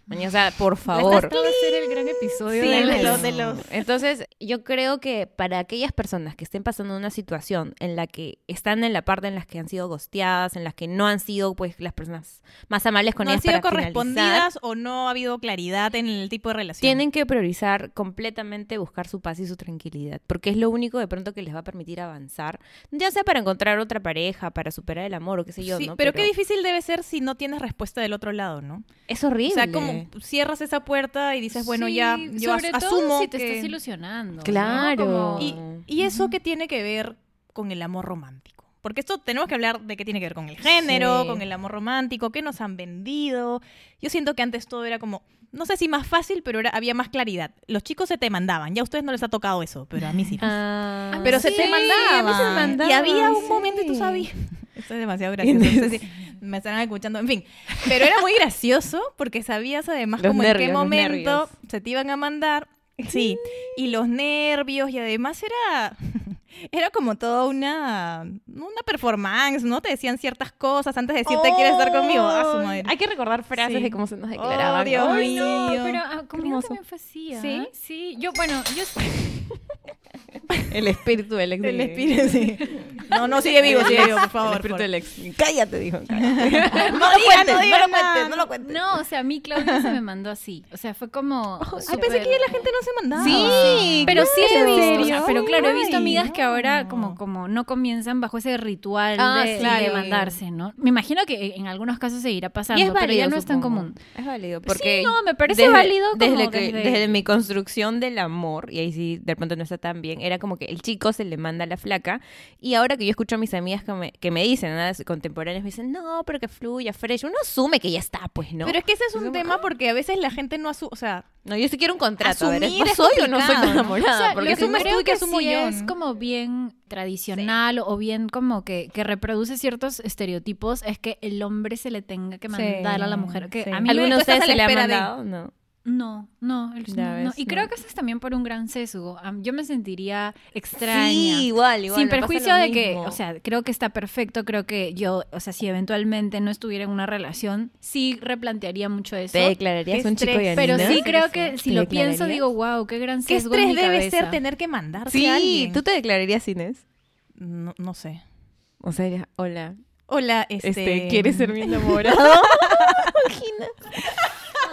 Speaker 3: o sea, por
Speaker 1: Esto
Speaker 3: favor.
Speaker 1: va a ser el gran episodio
Speaker 2: Sí,
Speaker 1: de,
Speaker 2: los- de los-
Speaker 3: Entonces, yo creo que para aquellas personas que estén pasando una situación en la que están en la parte en las que han sido gosteadas, en las que no han sido pues las personas más amables con
Speaker 2: no han
Speaker 3: ellas
Speaker 2: sido
Speaker 3: para finalizar,
Speaker 2: correspondidas o no ha habido claridad en el tipo de relación.
Speaker 3: tienen que priorizar completamente buscar su paz y su tranquilidad, porque es lo único de pronto que les va a permitir avanzar, ya sea para encontrar otra pareja, para superar el amor o qué sé yo,
Speaker 2: Sí,
Speaker 3: ¿no?
Speaker 2: pero, qué difícil debe ser si no tienes respuesta del otro lado, ¿no?
Speaker 3: es horrible.
Speaker 2: O sea, como cierras esa puerta y dices, bueno,
Speaker 1: Sí,
Speaker 2: ya yo as-
Speaker 1: sobre todo
Speaker 2: asumo
Speaker 1: si te
Speaker 2: que...
Speaker 1: estás ilusionando. ¿no?
Speaker 3: Claro.
Speaker 1: Como-
Speaker 2: Y, y eso que tiene que ver con el amor romántico. porque esto tenemos que hablar de qué tiene que ver con el género,
Speaker 3: Sí.
Speaker 2: con el amor romántico, qué nos han vendido. Yo siento que antes todo era como, no sé si más fácil, pero era, había más claridad. Los chicos se te mandaban, ya a ustedes no les ha tocado eso, pero a mí sí.
Speaker 3: Ah,
Speaker 2: pero se te
Speaker 3: a mí se me
Speaker 2: mandaban.
Speaker 3: mandaban,
Speaker 2: Y había un
Speaker 3: sí.
Speaker 2: momento y tú sabías. Esto es demasiado gracioso. si me estarán escuchando. En fin, pero era muy gracioso porque sabías además
Speaker 3: Los
Speaker 2: como en qué momento se te iban a mandar. Sí, y los nervios y además era era como toda una una performance, ¿no? Te decían ciertas cosas antes de decirte quieres estar conmigo. Ah, su madre.
Speaker 3: Hay que recordar frases
Speaker 2: Sí.
Speaker 3: de cómo se nos
Speaker 2: Oh. Dios
Speaker 3: Ay,
Speaker 2: mío.
Speaker 1: No, pero ah, conmigo también fue así, ¿ah?
Speaker 2: ¿Sí?
Speaker 1: Sí, yo, bueno, yo...
Speaker 3: El espíritu del ex.
Speaker 2: El
Speaker 3: de-
Speaker 2: espíritu, sí. No, no, sigue vivo, sigue vivo, por favor.
Speaker 3: El espíritu
Speaker 2: por-
Speaker 3: del ex. Cállate, dijo.
Speaker 2: No lo cuentes, no lo cuentes, no lo cuentes.
Speaker 1: No, o sea, a mí Claudia se me mandó así. O sea, fue como...
Speaker 2: Ay, pensé que ya la gente no se mandaba.
Speaker 3: Sí,
Speaker 1: Pero sí he
Speaker 3: claro.
Speaker 1: visto, pero claro, he visto amigas que ahora
Speaker 2: no.
Speaker 1: como, como no comienzan bajo ese ritual
Speaker 3: Ah,
Speaker 1: de,
Speaker 3: claro.
Speaker 1: de mandarse, ¿no? Me imagino que en algunos casos seguirá pasando,
Speaker 3: Y es
Speaker 1: pero
Speaker 3: válido,
Speaker 1: ya no es tan
Speaker 3: supongo.
Speaker 1: común.
Speaker 3: Es válido, porque...
Speaker 1: no, me parece válido como
Speaker 3: desde, que-
Speaker 1: desde-
Speaker 3: desde mi construcción del amor, y ahí sí, de pronto no está tan bien, era como que el chico se le manda a la flaca, y ahora que yo escucho a mis amigas que me, que me dicen, nada contemporáneas, me dicen, no, pero que fluya, fresh, uno asume que ya está, pues, ¿no?
Speaker 2: Pero es que ese es un tema porque a veces la gente no asume, o sea,
Speaker 3: No, yo sí quiero un contrato, a ver,
Speaker 2: Asumir
Speaker 3: ¿no
Speaker 2: es
Speaker 3: soy o no soy tan
Speaker 2: ¿no?
Speaker 3: enamorada?
Speaker 1: O sea,
Speaker 3: porque
Speaker 1: lo que
Speaker 2: asumes
Speaker 1: creo
Speaker 2: tú y que
Speaker 1: que
Speaker 2: asumo
Speaker 1: sí
Speaker 2: yo,
Speaker 1: es
Speaker 2: ¿no?
Speaker 1: como bien tradicional o bien como que, que reproduce ciertos estereotipos es que el hombre se le tenga que mandar a la mujer. Que a mí me-
Speaker 3: ¿Alguno de
Speaker 2: tú estás
Speaker 3: ustedes
Speaker 2: a la
Speaker 3: se le
Speaker 2: de-
Speaker 3: mandado? No.
Speaker 1: No, no, el-
Speaker 3: Ya
Speaker 1: no, Y
Speaker 3: no.
Speaker 1: creo que eso es también por un gran sesgo. Yo me sentiría extraña.
Speaker 3: Sí, igual, igual.
Speaker 1: Sin perjuicio de que, o sea, creo que está perfecto, creo que yo, o sea, si eventualmente no estuviera en una relación, sí replantearía mucho eso.
Speaker 3: ¿Te declararías
Speaker 2: Qué
Speaker 3: un chico y
Speaker 1: Pero sí creo que si
Speaker 3: ¿Te
Speaker 1: lo pienso digo, wow, qué gran
Speaker 2: ¿qué
Speaker 1: sesgo en
Speaker 2: estrés
Speaker 1: mi
Speaker 2: debe
Speaker 1: cabeza.
Speaker 2: ser tener que mandarse
Speaker 3: Sí,
Speaker 2: a alguien?
Speaker 3: ¿tú te declararías Inés?
Speaker 2: No, no sé.
Speaker 3: O sea, hola,
Speaker 2: Hola, este...
Speaker 3: este, ¿quieres ser mi enamorado?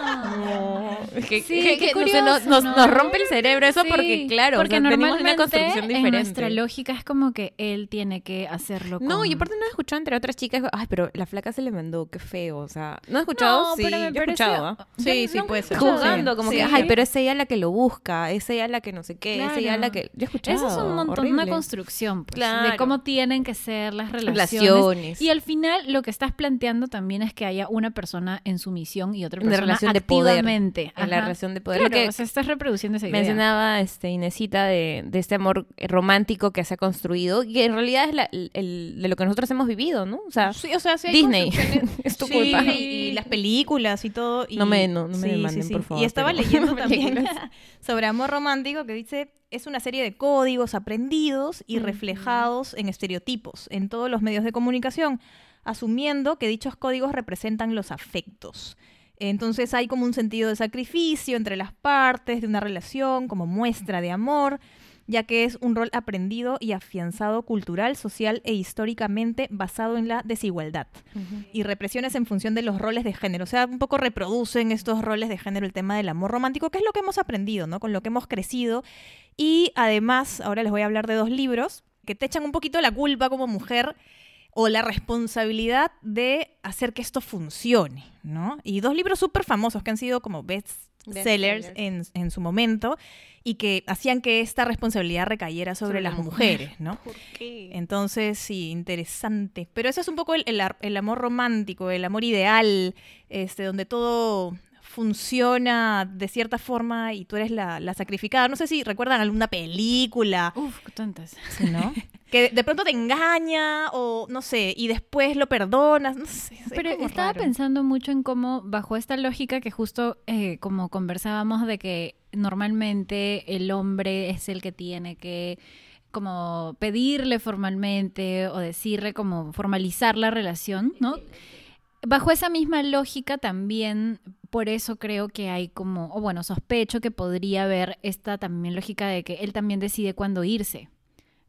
Speaker 3: No, que,
Speaker 1: Sí,
Speaker 3: que-
Speaker 1: qué
Speaker 3: que no sé,
Speaker 1: curioso,
Speaker 3: nos, nos-
Speaker 1: ¿no?
Speaker 3: nos rompe el cerebro eso
Speaker 1: Sí,
Speaker 3: porque, claro,
Speaker 1: porque
Speaker 3: o sea, tenemos
Speaker 1: normalmente
Speaker 3: una construcción
Speaker 1: en
Speaker 3: diferente.
Speaker 1: nuestra lógica es como que él tiene que hacerlo
Speaker 3: No,
Speaker 1: con-
Speaker 3: y aparte no he escuchado entre otras chicas, ay, pero la flaca se le mandó, qué feo, o sea, ¿no he escuchado?
Speaker 1: No,
Speaker 3: sí,
Speaker 1: pero me
Speaker 3: yo he escuchado, ¿ah?
Speaker 2: Sí,
Speaker 1: Yo
Speaker 2: sí,
Speaker 1: no
Speaker 2: puede ser.
Speaker 3: Jugando,
Speaker 2: Sí.
Speaker 3: como
Speaker 1: Sí.
Speaker 3: que, ay, pero es ella la que lo busca, es ella la que no sé qué, es ella la que... Yo he escuchado,
Speaker 1: Eso es un montón, una
Speaker 3: horrible.
Speaker 1: construcción, pues, de cómo tienen que ser las relaciones.
Speaker 3: Relaciones.
Speaker 1: Y al final lo que estás planteando también es que haya una persona en sumisión y otra
Speaker 3: Una
Speaker 1: persona
Speaker 3: relación de poder.
Speaker 1: activamente.
Speaker 3: En la relación de poder.
Speaker 1: Claro,
Speaker 3: que
Speaker 1: o sea, estás reproduciendo esa idea.
Speaker 3: mencionaba este, Inesita de, de este amor romántico que se ha construido y que en realidad es la- el, de lo que nosotros hemos vivido, ¿no? O sea,
Speaker 2: Sí, o sea, sí
Speaker 3: Disney. es tu
Speaker 2: Sí,
Speaker 3: culpa.
Speaker 2: Y, y las películas y todo. y-
Speaker 3: No me- no- no me demanden, por favor,
Speaker 2: Y estaba
Speaker 3: pero-
Speaker 2: leyendo también sobre amor romántico que dice es una serie de códigos aprendidos y reflejados en estereotipos en todos los medios de comunicación, asumiendo que dichos códigos representan los afectos. Entonces hay como un sentido de sacrificio entre las partes de una relación como muestra de amor, ya que es un rol aprendido y afianzado cultural, social e históricamente basado en la desigualdad y represiones en función de los roles de género. O sea, un poco reproducen estos roles de género el tema del amor romántico, que es lo que hemos aprendido, ¿no? Con lo que hemos crecido. Y además, ahora les voy a hablar de dos libros que te echan un poquito la culpa como mujer o la responsabilidad de hacer que esto funcione, ¿no? Y dos libros súper famosos que han sido como bestsellers
Speaker 3: Bestsellers.
Speaker 2: en, en su momento y que hacían que esta responsabilidad recayera sobre,
Speaker 3: Sobre la
Speaker 2: las
Speaker 3: mujer.
Speaker 2: mujeres, ¿no?
Speaker 3: ¿Por qué?
Speaker 2: Entonces, sí, interesante. Pero eso es un poco el, el el amor romántico, el amor ideal, este, donde todo funciona de cierta forma y tú eres la, la sacrificada. No sé si recuerdan alguna película,
Speaker 1: Uf, qué tontas.
Speaker 2: ¿no? que de pronto te engaña o no sé, y después lo perdonas, no sé. es
Speaker 1: Pero estaba
Speaker 2: raro.
Speaker 1: pensando mucho en cómo, bajo esta lógica que justo eh, como conversábamos de que normalmente el hombre es el que tiene que como pedirle formalmente o decirle como formalizar la relación, ¿no? Bajo esa misma lógica también, por eso creo que hay como, o bueno, sospecho que podría haber esta también lógica de que él también decide cuándo irse,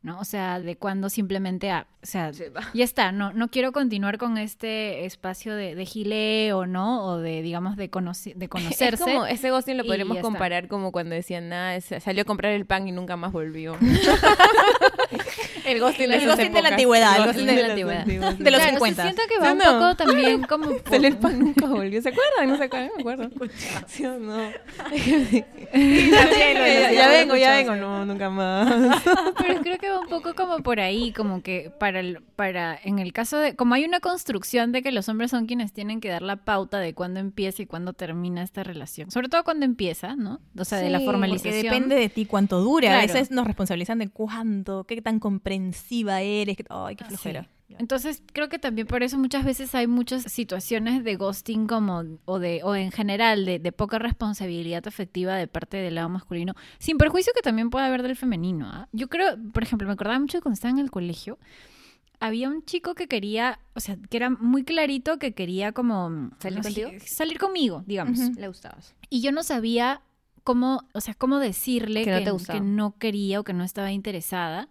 Speaker 1: ¿no? O sea, de cuándo simplemente, ah, o sea,
Speaker 3: Se va.
Speaker 1: ya está, no, no quiero continuar con este espacio de, de gileo, ¿no? O de, digamos, de, conoci- de conocerse.
Speaker 3: Es como, ese ghosting lo
Speaker 1: está.
Speaker 3: comparar como cuando decían, nada, es- salió a comprar el pan y nunca más volvió. el ghosting
Speaker 2: El ghosting de la antigüedad, el ghosting de la
Speaker 1: antigüedad.
Speaker 2: De los
Speaker 1: Claro,
Speaker 2: 50.
Speaker 1: o sea, siento que va
Speaker 3: Sí,
Speaker 1: un
Speaker 3: no.
Speaker 1: poco también como... por-
Speaker 3: Salió el pan nunca volvió. ¿Se acuerdan? ¿No se acuerdan? Me acuerdo. ¿Sí o no? ya, ya vengo, ya vengo. No, nunca más.
Speaker 1: Pero creo que va un poco como por ahí, como que para el, para en el caso de como hay una construcción de que los hombres son quienes tienen que dar la pauta de cuándo empieza y cuándo termina esta relación, sobre todo cuando empieza, ¿no? O sea, de la formalización.
Speaker 2: Porque depende de ti cuánto dura. A
Speaker 1: Claro.
Speaker 2: veces nos responsabilizan de cuánto, qué tan comprensiva eres. Ay, qué
Speaker 1: Ah,
Speaker 2: flojera.
Speaker 1: sí. Entonces, creo que también por eso muchas veces hay muchas situaciones de ghosting como, o de, o en general, de, de poca responsabilidad afectiva de parte del lado masculino, sin perjuicio que también puede haber del femenino. ¿ah? Yo creo, por ejemplo, me acordaba mucho de cuando estaba en el colegio, había un chico que quería, o sea, que era muy clarito que quería como...
Speaker 3: ¿Salir contigo?
Speaker 1: salir conmigo, digamos.
Speaker 3: Le gustabas.
Speaker 1: Y yo no sabía cómo, o sea, cómo decirle
Speaker 3: Que
Speaker 1: que,
Speaker 3: no te gustaba.
Speaker 1: que no quería o que no estaba interesada.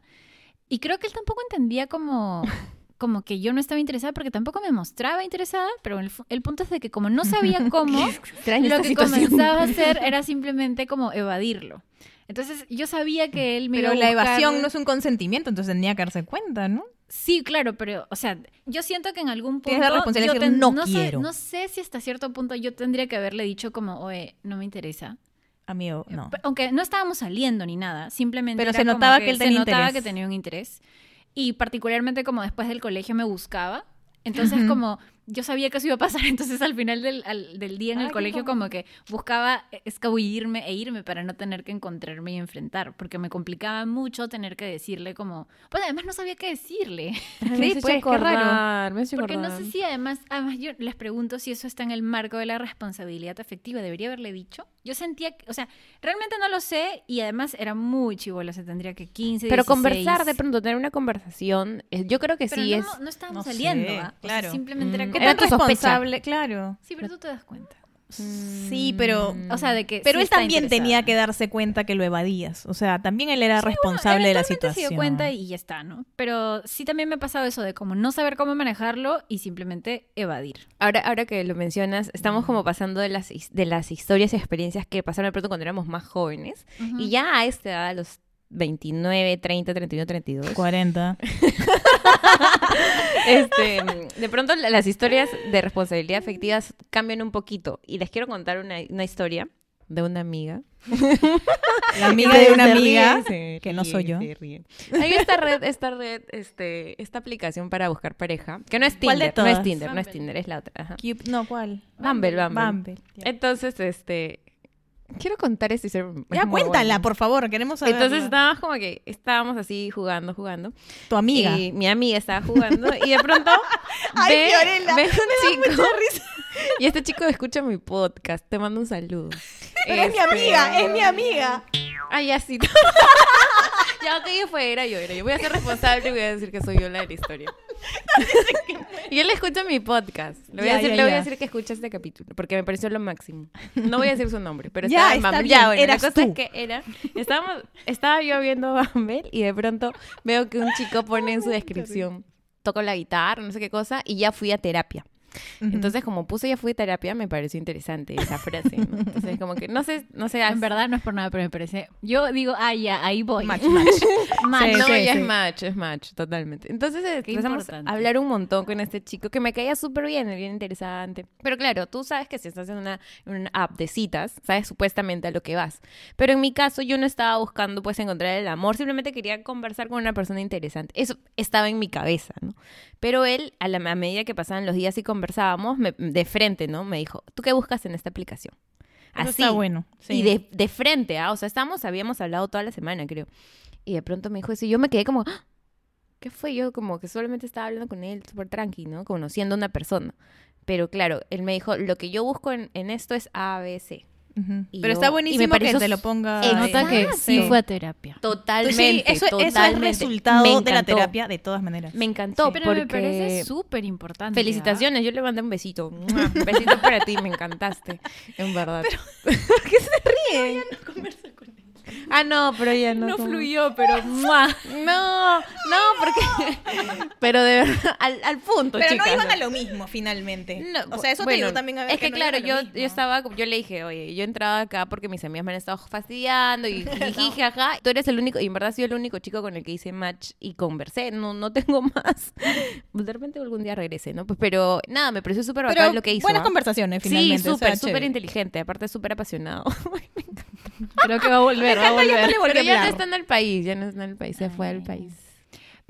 Speaker 1: Y creo que él tampoco entendía como, como que yo no estaba interesada porque tampoco me mostraba interesada, pero el, el punto es de que como no sabía cómo, lo que comenzaba a hacer era simplemente como evadirlo. Entonces yo sabía que él me
Speaker 2: Pero
Speaker 1: iba a
Speaker 2: la
Speaker 1: buscar-
Speaker 2: evasión no es un consentimiento, entonces tendría que darse cuenta, ¿no?
Speaker 1: Sí, claro, pero, o sea, yo siento que en algún punto...
Speaker 2: Tienes la responsabilidad
Speaker 1: yo
Speaker 2: de decir, "No
Speaker 1: sé-
Speaker 2: quiero".
Speaker 1: no sé si hasta cierto punto yo tendría que haberle dicho como, oye, no me interesa.
Speaker 2: Amigo, no.
Speaker 1: P- Aunque no estábamos saliendo ni nada, simplemente.
Speaker 2: Pero
Speaker 1: era
Speaker 2: se
Speaker 1: como
Speaker 2: notaba que él
Speaker 1: se
Speaker 2: tenía
Speaker 1: notaba
Speaker 2: interés.
Speaker 1: que tenía un interés. Y particularmente como después del colegio me buscaba. Entonces,
Speaker 2: Ujú.
Speaker 1: como yo sabía que eso iba a pasar, entonces al final del, al- del día en
Speaker 2: Ay,
Speaker 1: el
Speaker 2: qué
Speaker 1: colegio,
Speaker 2: incómodo.
Speaker 1: como que buscaba escabullirme e irme para no tener que encontrarme y enfrentar. Porque me complicaba mucho tener que decirle, como. Pues además no sabía qué decirle.
Speaker 2: Sí, pues, qué raro.
Speaker 3: Me
Speaker 1: Porque no
Speaker 3: acordar.
Speaker 1: sé si además, además yo les pregunto si eso está en el marco de la responsabilidad afectiva. ¿Debería haberle dicho? Yo sentía, que, o sea, realmente no lo sé y además era muy chivola, se tendría que 15,
Speaker 3: Pero
Speaker 1: 16.
Speaker 3: conversar de pronto, tener una conversación, eh, yo creo que
Speaker 1: Pero
Speaker 3: sí
Speaker 1: no,
Speaker 3: es...
Speaker 1: no estábamos
Speaker 2: No sé,
Speaker 1: saliendo, ¿ah? O sea,
Speaker 2: claro.
Speaker 1: simplemente era
Speaker 3: Mm,
Speaker 2: ¿Qué
Speaker 1: como...
Speaker 3: Era
Speaker 2: tan
Speaker 3: tu sospecha.
Speaker 2: responsable? Claro.
Speaker 1: Sí, pero tú te das cuenta.
Speaker 2: Sí, pero...
Speaker 1: O sea, de que
Speaker 2: Pero
Speaker 1: sí
Speaker 2: él también tenía que darse cuenta que lo evadías. O sea, también él era responsable de la situación.
Speaker 1: se dio cuenta y ya está, ¿no? Pero sí también me ha pasado eso de como no saber cómo manejarlo y simplemente evadir.
Speaker 3: Ahora, ahora que lo mencionas, estamos como pasando de las, de las historias y experiencias que pasaron de pronto cuando éramos más jóvenes. Y ya a esta edad, a los 29, 30, 31, 32,
Speaker 2: 40.
Speaker 3: este, de pronto la- las historias de responsabilidad afectivas cambian un poquito. Y les quiero contar una, una historia de una amiga.
Speaker 2: La amiga de una amiga, que no soy yo.
Speaker 3: Hay esta red, esta red, este, esta aplicación para buscar pareja, que no es
Speaker 2: ¿Cuál de
Speaker 3: Tinder, no es? Tinder, no es. Tinder, es la otra. ajá.
Speaker 2: Cube- No, ¿cuál?
Speaker 3: Bumble, Bumble.
Speaker 2: Bumble.
Speaker 3: Entonces, este, quiero contar esta historia. es
Speaker 2: Ya,
Speaker 3: muy
Speaker 2: cuéntala, por favor, queremos saber.
Speaker 3: Entonces estábamos como que estábamos así jugando, jugando.
Speaker 2: tu amiga.
Speaker 3: Y mi amiga estaba jugando y de pronto
Speaker 2: Ay,
Speaker 3: ve,
Speaker 2: Fiorella,
Speaker 3: ve un chico. Y este chico escucha mi podcast. Te mando un saludo.
Speaker 2: Pero es mi
Speaker 3: Este,
Speaker 2: amiga, es mi amiga.
Speaker 3: Ay, ya sí. ya, ok, yo fue, era yo, era yo. Voy a ser responsable y voy a decir que soy yo la de la historia. y él escucha mi podcast. Le voy,
Speaker 2: Ya,
Speaker 3: a decir,
Speaker 2: ya,
Speaker 3: le voy a decir que escucha este capítulo, porque me pareció lo máximo. No voy a decir su nombre, pero estaba en
Speaker 2: está bien,
Speaker 3: Ya, bueno, la cosa
Speaker 2: tú.
Speaker 3: es que era, estábamos, estaba yo viendo Bumble y de pronto veo que un chico pone en su descripción, toco la guitarra, no sé qué cosa, y ya fui a terapia. Entonces, como puse ya fui a terapia, me pareció interesante esa frase, ¿no? Entonces, como que, no sé, no sé.
Speaker 1: En verdad no es por nada, pero me parece... Yo digo, ah, ya, ahí voy.
Speaker 2: Match, match.
Speaker 1: Match.
Speaker 2: Sí,
Speaker 3: no,
Speaker 2: sí,
Speaker 3: ya
Speaker 2: sí.
Speaker 3: es match, es match, totalmente. Entonces eh,
Speaker 1: Qué
Speaker 3: empezamos
Speaker 1: importante.
Speaker 3: a hablar un montón con este chico que me caía súper bien, bien interesante. Pero claro, tú sabes que si estás en una, en una app de citas, sabes supuestamente a lo que vas. Pero en mi caso yo no estaba buscando pues encontrar el amor, simplemente quería conversar con una persona interesante. Eso estaba en mi cabeza, ¿no? Pero él, a, la, a medida que pasaban los días y conversábamos, me- de frente, ¿no? Me dijo, ¿tú qué buscas en esta aplicación?
Speaker 2: Eso está bueno. sí.
Speaker 3: Y de, de frente, ¿ah? O sea, estábamos, habíamos hablado toda la semana, creo. Y de pronto me dijo eso y yo me quedé como, "Ah, ¿qué fue? Yo como que solamente estaba hablando con él súper tranqui, ¿no? Conociendo a una persona. Pero claro, él me dijo, lo que yo busco en, en esto es A,
Speaker 2: Pero
Speaker 3: yo-
Speaker 2: está buenísimo que te lo ponga.
Speaker 1: Nota que sí fue a terapia.
Speaker 3: Totalmente,
Speaker 2: Sí, eso, eso es
Speaker 3: totalmente.
Speaker 2: resultado
Speaker 3: Me
Speaker 2: de la
Speaker 3: encantó.
Speaker 2: terapia de todas maneras.
Speaker 3: Me encantó
Speaker 1: Pero
Speaker 3: porque...
Speaker 1: me parece súper importante.
Speaker 3: Felicitaciones, yo le mandé un besito. Un besito para ti, me encantaste. En verdad. ¿Por qué se ríe? Ah, no, pero ya no.
Speaker 1: No fluyó, pero ¡mua!
Speaker 3: No, no, porque. Pero de verdad, al, al punto,
Speaker 2: Pero
Speaker 3: chicas.
Speaker 2: no iban a lo mismo finalmente.
Speaker 3: No,
Speaker 2: o sea, eso te digo también a ver
Speaker 3: Es que,
Speaker 2: no
Speaker 3: claro,
Speaker 2: iban a
Speaker 3: yo,
Speaker 2: mismo.
Speaker 3: yo estaba, yo le dije, oye, yo entraba acá porque mis amigas me han estado fastidiando y jiji, jaja. Tú eres el único, y en verdad soy el único chico con el que hice match y conversé. No, no tengo más. Pues de repente algún día regrese, ¿no? Pues, pero nada, me pareció súper bacán lo que hizo.
Speaker 2: buenas
Speaker 3: ¿ah?
Speaker 2: conversaciones,
Speaker 3: Sí,
Speaker 2: finalmente. o sea,
Speaker 3: súper,
Speaker 2: chévere.
Speaker 3: inteligente. Aparte, súper apasionado. Ay, me encanta.
Speaker 1: Creo que va a volver, va a volver.
Speaker 3: Pero ya no está en el país, ya no está en el país, se fue al país.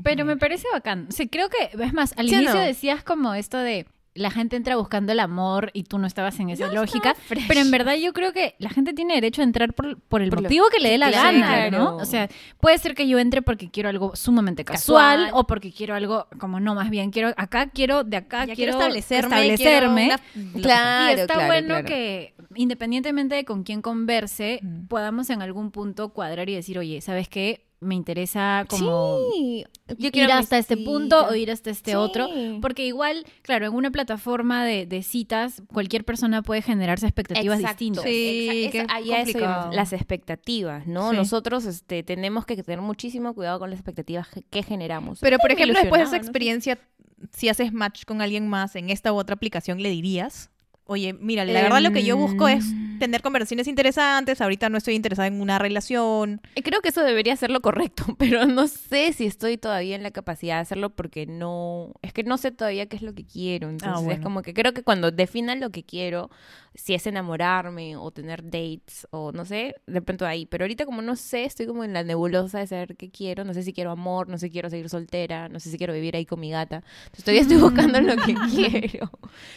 Speaker 1: Pero me parece bacán. Sí, creo que, es más, al
Speaker 3: ¿Sí o
Speaker 1: inicio
Speaker 3: no?
Speaker 1: decías como esto de la gente entra buscando el amor y tú no estabas en esa
Speaker 3: Yo
Speaker 1: lógica. Pero en verdad yo creo que la gente tiene derecho a entrar por, por el
Speaker 3: Por lo-
Speaker 1: motivo que le dé la
Speaker 3: Sí,
Speaker 1: gana,
Speaker 3: claro.
Speaker 1: ¿no? O sea, puede ser que yo entre porque quiero algo sumamente casual,
Speaker 3: Casual.
Speaker 1: o porque quiero algo como no, más bien quiero acá, quiero de acá,
Speaker 2: Ya
Speaker 1: quiero,
Speaker 2: establecerme.
Speaker 1: establecerme.
Speaker 2: quiero una-
Speaker 3: Claro,
Speaker 1: y está
Speaker 3: claro,
Speaker 1: bueno
Speaker 3: claro.
Speaker 1: que independientemente de con quién converse,
Speaker 2: Mm.
Speaker 1: podamos en algún punto cuadrar y decir, oye, ¿sabes qué? Me interesa como
Speaker 3: Sí, yo
Speaker 1: ir
Speaker 3: quiero
Speaker 1: hasta
Speaker 3: mi
Speaker 1: este
Speaker 3: cita.
Speaker 1: punto o ir hasta este
Speaker 3: Sí.
Speaker 1: otro. Porque igual, claro, en una plataforma de, de citas, cualquier persona puede generarse expectativas
Speaker 3: Exacto.
Speaker 1: distintas.
Speaker 2: Sí,
Speaker 3: esa- ahí eso las expectativas, ¿no?
Speaker 2: Sí.
Speaker 3: Nosotros este, tenemos que tener muchísimo cuidado con las expectativas que- generamos.
Speaker 2: Pero, por ejemplo, después de esa
Speaker 3: no
Speaker 2: experiencia, si haces match con alguien más en esta u otra aplicación, ¿le dirías? Oye, mira, la
Speaker 3: Em,
Speaker 2: verdad lo que yo busco es tener conversaciones interesantes. Ahorita no estoy interesada en una relación.
Speaker 3: Eh, Creo que eso debería ser lo correcto, pero no sé si estoy todavía en la capacidad de hacerlo porque no, es que no sé todavía qué es lo que quiero. Entonces es
Speaker 2: bueno.
Speaker 3: como que creo que cuando defina lo que quiero, si es enamorarme o tener dates o no sé, de pronto ahí. Pero ahorita como no sé, estoy como en la nebulosa de saber qué quiero. No sé si quiero amor, no sé si quiero seguir soltera, no sé si quiero vivir ahí con mi gata. Entonces todavía estoy buscando lo que quiero.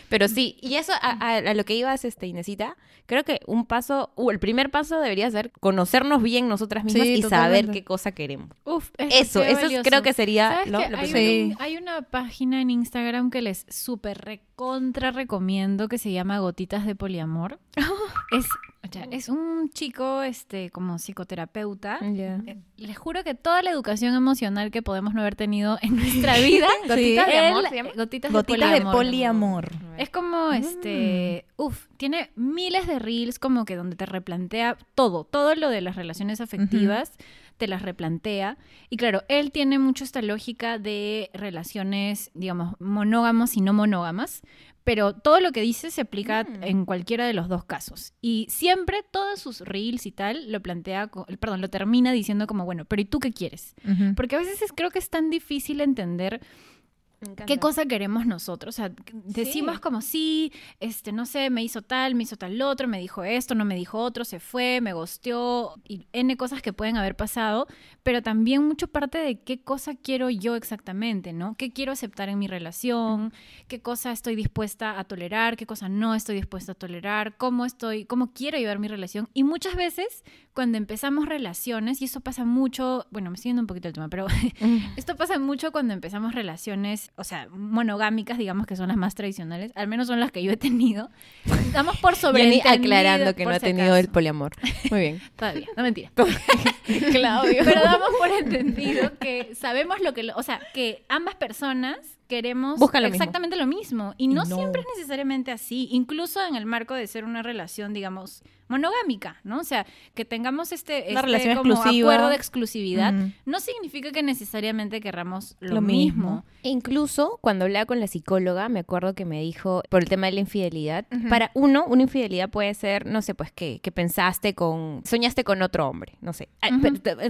Speaker 3: Pero sí, y eso a, a- a lo que ibas, este, Inesita, creo que un paso, uh, el primer paso debería ser conocernos bien nosotras mismas
Speaker 2: Sí,
Speaker 3: y saber qué cosa queremos.
Speaker 1: Uf,
Speaker 3: Eso,
Speaker 1: qué
Speaker 3: eso es-
Speaker 1: valioso.
Speaker 3: creo que sería
Speaker 1: ¿Sabes
Speaker 3: lo,
Speaker 1: qué?
Speaker 3: lo
Speaker 1: hay, un- hay una página en Instagram que les súper recontra recomiendo que se llama Gotitas de Poliamor. es, es un chico este, como psicoterapeuta.
Speaker 3: Ya.
Speaker 1: Eh, Les juro que toda la educación emocional que podemos no haber tenido en nuestra vida,
Speaker 3: ¿Gotitas de amor
Speaker 1: él-
Speaker 3: se llama?
Speaker 1: gotitas,
Speaker 2: Gotitas
Speaker 1: de
Speaker 2: de
Speaker 1: poliamor.
Speaker 2: poliamor.
Speaker 1: Es como, este, uf, tiene miles de reels como que donde te replantea todo, todo lo de las relaciones afectivas, te las replantea. Y claro, él tiene mucho esta lógica de relaciones, digamos, monógamas y no monógamas, pero todo lo que dice se aplica
Speaker 3: Mm.
Speaker 1: en cualquiera de los dos casos. Y siempre todos sus reels y tal lo plantea, perdón, lo termina diciendo como, bueno, pero ¿y tú qué quieres? Porque a veces es- creo que es tan difícil entender. ¿Qué cosa queremos nosotros? O sea, decimos como sí, este, no sé, me hizo tal, me hizo tal otro, me dijo esto, no me dijo otro, se fue, me gosteó, y N cosas que pueden haber pasado, pero también mucho parte de qué cosa quiero yo exactamente, ¿no? ¿Qué quiero aceptar en mi relación? ¿Qué cosa estoy dispuesta a tolerar? ¿Qué cosa no estoy dispuesta a tolerar? ¿Cómo estoy, cómo quiero llevar mi relación? Y muchas veces, cuando empezamos relaciones, y eso pasa mucho, bueno, me estoy yendo un poquito el tema, pero esto pasa mucho cuando empezamos relaciones, o sea, monogámicas, digamos que son las más tradicionales, al menos son las que yo he tenido. Damos por sobreentendido.
Speaker 3: aclarando que no ha
Speaker 1: si
Speaker 3: tenido el poliamor. Muy bien.
Speaker 1: Todavía, no mentira.
Speaker 3: Claudio.
Speaker 1: Pero damos por entendido que sabemos lo que, lo- o sea, que ambas personas queremos
Speaker 3: Buscan lo mismo.
Speaker 1: exactamente lo mismo. Y no, siempre es necesariamente así, incluso en el marco de ser una relación, digamos, monogámica, ¿no? O sea, que tengamos este, este
Speaker 2: relación
Speaker 1: como
Speaker 2: exclusiva.
Speaker 1: acuerdo de exclusividad, no significa que necesariamente querramos lo,
Speaker 2: Lo
Speaker 1: mismo.
Speaker 2: mismo.
Speaker 3: Incluso cuando hablaba con la psicóloga, me acuerdo que me dijo por el tema de la infidelidad. Para uno, una infidelidad puede ser, no sé, pues que, que pensaste con, soñaste con otro hombre, no sé,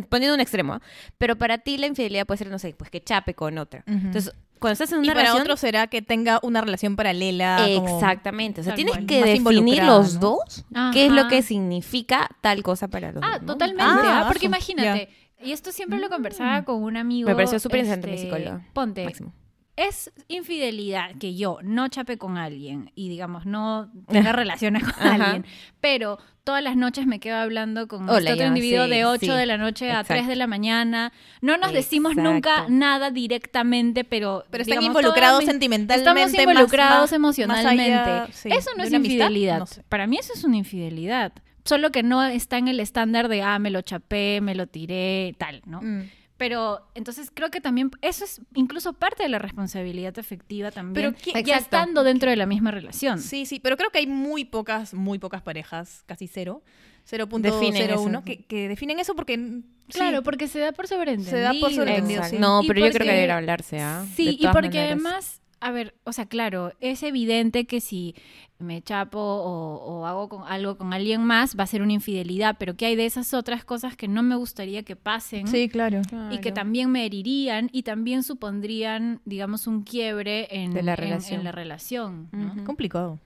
Speaker 3: poniendo un extremo. Pero para ti la infidelidad puede ser, no sé, pues que chape con otra. Entonces, cuando estás en
Speaker 2: Y
Speaker 3: una
Speaker 2: para
Speaker 3: relación,
Speaker 2: otro será que tenga una relación paralela. como-
Speaker 3: Exactamente. O sea,
Speaker 1: Tal
Speaker 3: tienes
Speaker 1: cual.
Speaker 3: que definir los
Speaker 2: ¿no?
Speaker 3: dos. ¿Qué es lo
Speaker 1: Ajá.
Speaker 3: que significa tal cosa para los
Speaker 1: Ah,
Speaker 3: dos? ¿no?
Speaker 1: totalmente.
Speaker 2: Ah,
Speaker 1: ah, porque imagínate, y esto siempre lo conversaba con un amigo.
Speaker 3: Me pareció súper interesante mi
Speaker 1: este,
Speaker 3: psicóloga.
Speaker 1: Ponte,
Speaker 3: Máximo.
Speaker 1: Es infidelidad que yo no chape con alguien y digamos no tenga relaciones con
Speaker 3: Ajá.
Speaker 1: alguien, pero todas las noches me quedo hablando con
Speaker 3: Hola,
Speaker 1: este otro individuo
Speaker 3: sí,
Speaker 1: de 8
Speaker 3: sí.
Speaker 1: de la noche a
Speaker 3: Exacto.
Speaker 1: 3 de la mañana. No nos decimos nunca nada directamente, pero
Speaker 2: Pero están
Speaker 1: digamos,
Speaker 2: involucrados sentimentalmente.
Speaker 1: Estamos involucrados
Speaker 2: más-
Speaker 1: emocionalmente.
Speaker 2: más allá, sí,
Speaker 1: eso no es infidelidad.
Speaker 2: no sé.
Speaker 1: Para mí eso es una infidelidad. Solo que no está en el estándar de, ah, me lo chapé, me lo tiré, tal, ¿no?
Speaker 2: Mm.
Speaker 1: Pero entonces creo que también eso es incluso parte de la responsabilidad afectiva también.
Speaker 2: Pero ¿qué-
Speaker 1: ya estando dentro de la misma relación.
Speaker 2: Sí, sí, pero creo que hay muy pocas, muy pocas parejas, casi cero,
Speaker 3: Definen
Speaker 2: 0.01,
Speaker 3: eso.
Speaker 2: que, que definen eso porque... sí,
Speaker 1: Claro, porque se da por sobreentendido.
Speaker 2: Se da por sobreentendido, sí.
Speaker 3: No, pero yo creo que debería hablarse, ¿ah?
Speaker 1: Sí,
Speaker 3: De
Speaker 1: y porque
Speaker 3: maneras.
Speaker 1: además, a ver, o sea, claro, es evidente que si me chapo o, o hago con, algo con alguien más va a ser una infidelidad, pero que hay de esas otras cosas que no me gustaría que pasen.
Speaker 2: Sí, claro.
Speaker 1: Y que también me herirían y también supondrían, digamos, un quiebre en,
Speaker 3: De la
Speaker 1: en-
Speaker 3: relación.
Speaker 1: en la relación. ¿no?
Speaker 2: Complicado.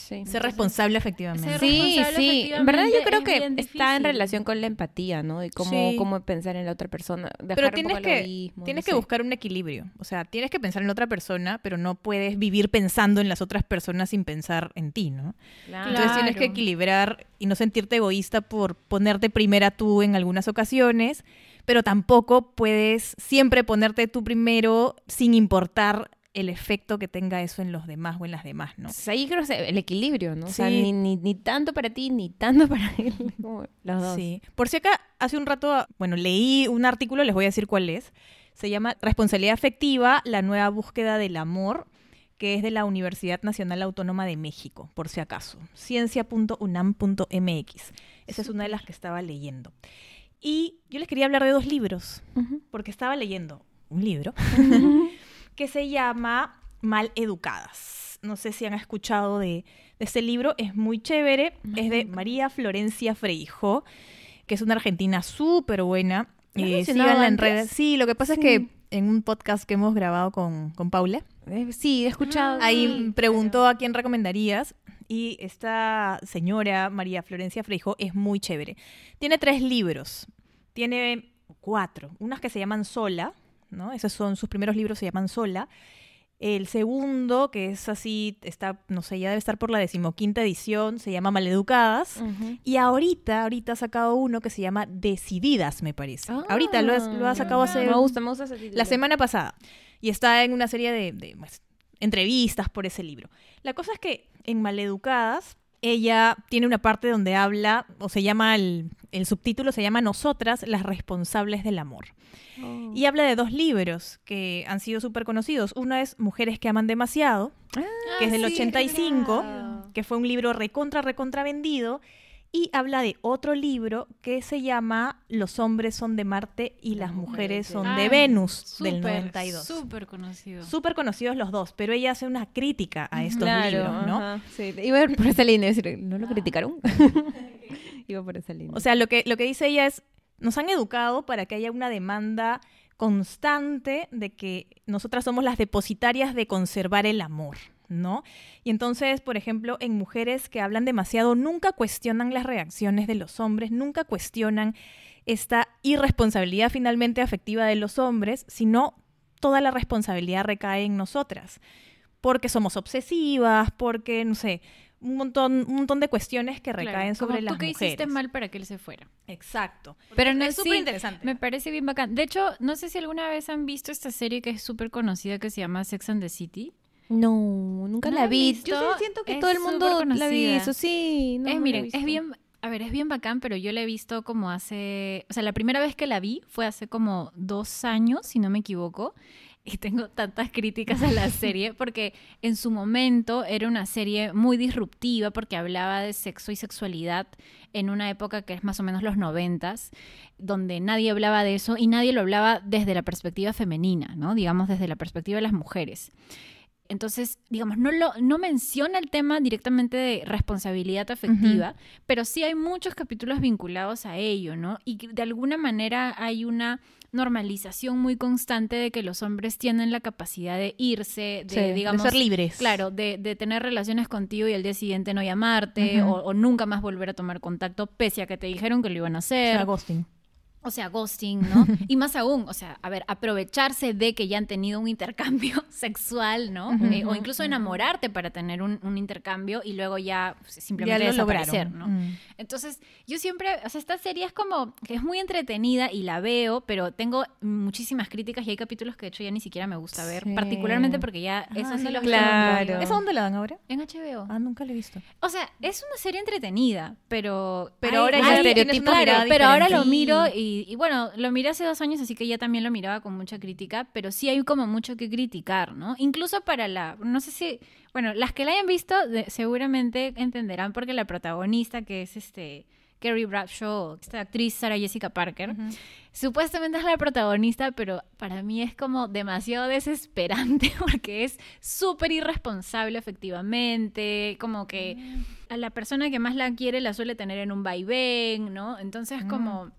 Speaker 3: Sí.
Speaker 2: Ser responsable efectivamente.
Speaker 1: Ser
Speaker 3: Sí,
Speaker 1: responsable
Speaker 3: sí. En verdad yo creo
Speaker 1: es
Speaker 3: que está en relación con la empatía, ¿no? Y cómo,
Speaker 2: Sí.
Speaker 3: cómo pensar en la otra persona. Dejar
Speaker 2: Pero
Speaker 3: un
Speaker 2: tienes
Speaker 3: poco el
Speaker 2: que,
Speaker 3: egoísmo,
Speaker 2: tienes
Speaker 3: no
Speaker 2: que
Speaker 3: sé.
Speaker 2: buscar un equilibrio. O sea, tienes que pensar en la otra persona, pero no puedes vivir pensando en las otras personas sin pensar en ti, ¿no?
Speaker 3: Claro.
Speaker 2: Entonces tienes que equilibrar y no sentirte egoísta por ponerte primera tú en algunas ocasiones, pero tampoco puedes siempre ponerte tú primero sin importar el efecto que tenga eso en los demás o en las demás, ¿no?
Speaker 3: Entonces, ahí creo que el equilibrio, ¿no? O sea,
Speaker 2: Sí.
Speaker 3: ni, ni, ni tanto para ti, ni tanto para él. como los dos.
Speaker 2: Sí. Por si acá, hace un rato, bueno, leí un artículo, les voy a decir cuál es. Se llama Responsabilidad Afectiva, la nueva búsqueda del amor, que es de la Universidad Nacional Autónoma de México, por si acaso. Ciencia.unam.mx. Esa es una de las que estaba leyendo. Y yo les quería hablar de dos libros,
Speaker 3: Ujú.
Speaker 2: porque estaba leyendo un libro que se llama Mal Educadas. No sé si han escuchado de, de este libro, es muy chévere, es de María Florencia Freijo, que es una argentina súper buena.
Speaker 3: ¿La has
Speaker 2: Eh,
Speaker 3: mencionado
Speaker 2: síganla en
Speaker 3: antes?
Speaker 2: redes. Sí, lo que pasa
Speaker 3: Sí.
Speaker 2: es que en un podcast que hemos grabado con, con Paula,
Speaker 3: Eh, Sí, he escuchado.
Speaker 2: ahí
Speaker 3: sí,
Speaker 2: preguntó a quién recomendarías y esta señora María Florencia Freijo es muy chévere. Tiene tres libros, tiene cuatro, unas que se llaman Sola, ¿no? Esos son sus primeros libros, se llaman Sola. El segundo, que es así, está, no sé, ya debe estar por la decimoquinta edición, se llama Maleducadas. Y ahorita, ahorita ha sacado uno que se llama Decididas, me parece.
Speaker 3: Ah,
Speaker 2: ahorita lo, has- lo ha sacado hace
Speaker 3: Me gusta, me gusta ese
Speaker 2: la semana pasada. Y está en una serie de, de, pues, entrevistas por ese libro. La cosa es que en Maleducadas, ella tiene una parte donde habla, o se llama, el, el subtítulo se llama Nosotras, las responsables del amor.
Speaker 3: Oh.
Speaker 2: Y habla de dos libros que han sido súper conocidos. Uno es Mujeres que aman demasiado, que es del
Speaker 1: Ah, sí,
Speaker 2: 85,
Speaker 1: claro.
Speaker 2: que fue un libro recontra, recontra vendido. Y habla de otro libro que se llama Los hombres son de Marte y las mujeres son de Venus, del
Speaker 1: súper,
Speaker 2: 92.
Speaker 1: Súper conocido.
Speaker 2: Súper conocidos los dos, pero ella hace una crítica a estos
Speaker 3: Claro,
Speaker 2: libros, ¿no?
Speaker 3: ajá, Sí, iba por esa línea, decir, ¿no lo criticaron? iba por esa línea.
Speaker 2: O sea, lo que, lo que dice ella es, nos han educado para que haya una demanda constante de que nosotras somos las depositarias de conservar el amor, ¿no? Y entonces, por ejemplo, en mujeres que hablan demasiado, nunca cuestionan las reacciones de los hombres, nunca cuestionan esta irresponsabilidad finalmente afectiva de los hombres, sino toda la responsabilidad recae en nosotras. Porque somos obsesivas, porque, no sé, un montón, un montón de cuestiones que
Speaker 1: Claro,
Speaker 2: recaen
Speaker 1: como
Speaker 2: sobre
Speaker 1: tú
Speaker 2: las
Speaker 1: que
Speaker 2: mujeres.
Speaker 1: hiciste mal para que él se fuera.
Speaker 2: Exacto.
Speaker 1: Pero no
Speaker 2: es súper
Speaker 1: sí,
Speaker 2: interesante.
Speaker 1: Me parece bien bacán. De hecho, no sé si alguna vez han visto esta serie que es súper conocida que se llama Sex and the City.
Speaker 3: No, nunca
Speaker 1: ¿No
Speaker 3: la vi.
Speaker 1: visto?
Speaker 3: Yo sí siento que
Speaker 1: Es
Speaker 3: todo el mundo la ha
Speaker 1: conocida.
Speaker 3: visto, sí. no,
Speaker 1: es,
Speaker 3: no he
Speaker 1: miren, es
Speaker 3: visto.
Speaker 1: bien, a ver, es bien bacán, pero yo la he visto como hace, o sea, la primera vez que la vi fue hace como dos años, si no me equivoco, y tengo tantas críticas a la serie porque en su momento era una serie muy disruptiva porque hablaba de sexo y sexualidad en una época que es más o menos los noventas, donde nadie hablaba de eso y nadie lo hablaba desde la perspectiva femenina, ¿no? Digamos, desde la perspectiva de las mujeres. Entonces, digamos, no, lo, no menciona el tema directamente de responsabilidad afectiva, pero sí hay muchos capítulos vinculados a ello, ¿no? Y de alguna manera hay una normalización muy constante de que los hombres tienen la capacidad de irse, de,
Speaker 3: Sí,
Speaker 1: digamos,
Speaker 2: de ser libres.
Speaker 1: Claro, de, de tener relaciones contigo y al día siguiente no llamarte o, o nunca más volver a tomar contacto pese a que te dijeron que lo iban a
Speaker 2: O
Speaker 1: hacer.
Speaker 2: sea, ghosting.
Speaker 1: O sea, ghosting, ¿no? y más aún, o sea, a ver, aprovecharse de que ya han tenido un intercambio sexual, ¿no? Eh, o incluso enamorarte para tener un, un intercambio y luego ya pues, simplemente
Speaker 2: ya lo
Speaker 1: desaparecer. ¿no?
Speaker 2: Mm.
Speaker 1: Entonces, yo siempre, o sea, esta serie es como que es muy entretenida y la veo, pero tengo muchísimas críticas y hay capítulos que de hecho ya ni siquiera me gusta ver,
Speaker 3: Sí.
Speaker 1: particularmente porque ya eso
Speaker 2: Ah,
Speaker 1: sí los
Speaker 2: lo-
Speaker 3: Claro.
Speaker 2: ¿Esa dónde la dan ahora?
Speaker 1: en HBO.
Speaker 2: Ah, nunca la he visto.
Speaker 1: O sea, es una serie entretenida, pero...
Speaker 2: Pero
Speaker 1: hay-
Speaker 2: ahora
Speaker 3: ya
Speaker 1: hay-
Speaker 2: mirada
Speaker 1: pero ahora lo miro y, y bueno, lo miré hace dos años, así que ya también lo miraba con mucha crítica, pero sí hay como mucho que criticar, ¿no? Incluso para la... No sé si... Bueno, las que la hayan visto de- seguramente entenderán porque la protagonista, que es este... Carrie Bradshaw, esta actriz Sarah Jessica Parker, supuestamente es la protagonista, pero para mí es como demasiado desesperante porque es súper irresponsable efectivamente, como que a la persona que más la quiere la suele tener en un vaivén, ¿no? Entonces como...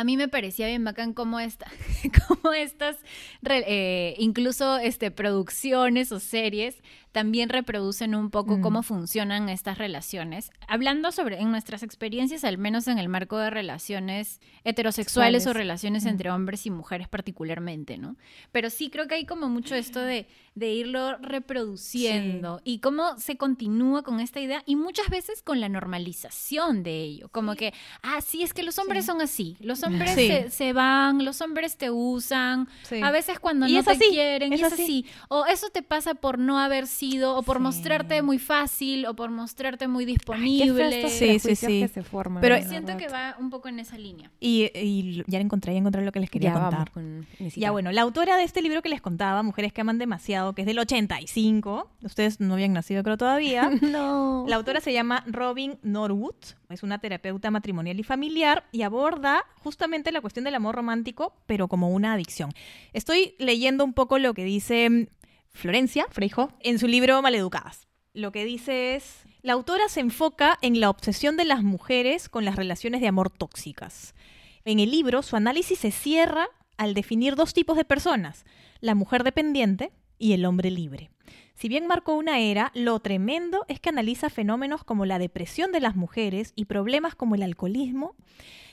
Speaker 1: A mí me parecía bien bacán cómo, esta, cómo estas, eh, incluso este, producciones o series, también reproducen un poco
Speaker 2: Mm.
Speaker 1: cómo funcionan estas relaciones. Hablando sobre en nuestras experiencias, al menos en el marco de relaciones heterosexuales o
Speaker 3: Sexuales.
Speaker 1: relaciones
Speaker 2: Mm.
Speaker 1: entre hombres y mujeres particularmente, ¿no? Pero sí creo que hay como mucho esto de, de irlo reproduciendo y cómo se continúa con esta idea y muchas veces con la normalización de ello, como que, ah, sí, es que los hombres son así, los hombres
Speaker 2: Sí.
Speaker 1: se, se van, los hombres te usan,
Speaker 2: Sí.
Speaker 1: a veces cuando no te
Speaker 2: así,
Speaker 1: quieren,
Speaker 2: es
Speaker 1: y es
Speaker 2: así.
Speaker 1: así. O eso te pasa por no haber sido, o por
Speaker 2: Sí.
Speaker 1: mostrarte muy fácil, o por mostrarte muy disponible.
Speaker 2: Sí, sí, sí.
Speaker 3: que se forman.
Speaker 2: Pero
Speaker 3: la
Speaker 1: Siento
Speaker 3: verdad.
Speaker 1: que va un poco en esa línea.
Speaker 2: Y, y ya encontré, ya encontré lo que les quería
Speaker 3: Ya
Speaker 2: contar.
Speaker 3: con.
Speaker 2: Ya bueno, la autora de este libro que les contaba, Mujeres que aman demasiado, que es del 85, ustedes no habían nacido creo todavía.
Speaker 3: no.
Speaker 2: La autora se llama Robin Norwood, es una terapeuta matrimonial y familiar y aborda justamente la cuestión del amor romántico, pero como una adicción. Estoy leyendo un poco lo que dice Florencia Freijo en su libro Maleducadas. Lo que dice es, la autora se enfoca en la obsesión de las mujeres con las relaciones de amor tóxicas. En el libro, su análisis se cierra al definir dos tipos de personas, la mujer dependiente y el hombre libre. Si bien marcó una era, lo tremendo es que analiza fenómenos como la depresión de las mujeres y problemas como el alcoholismo,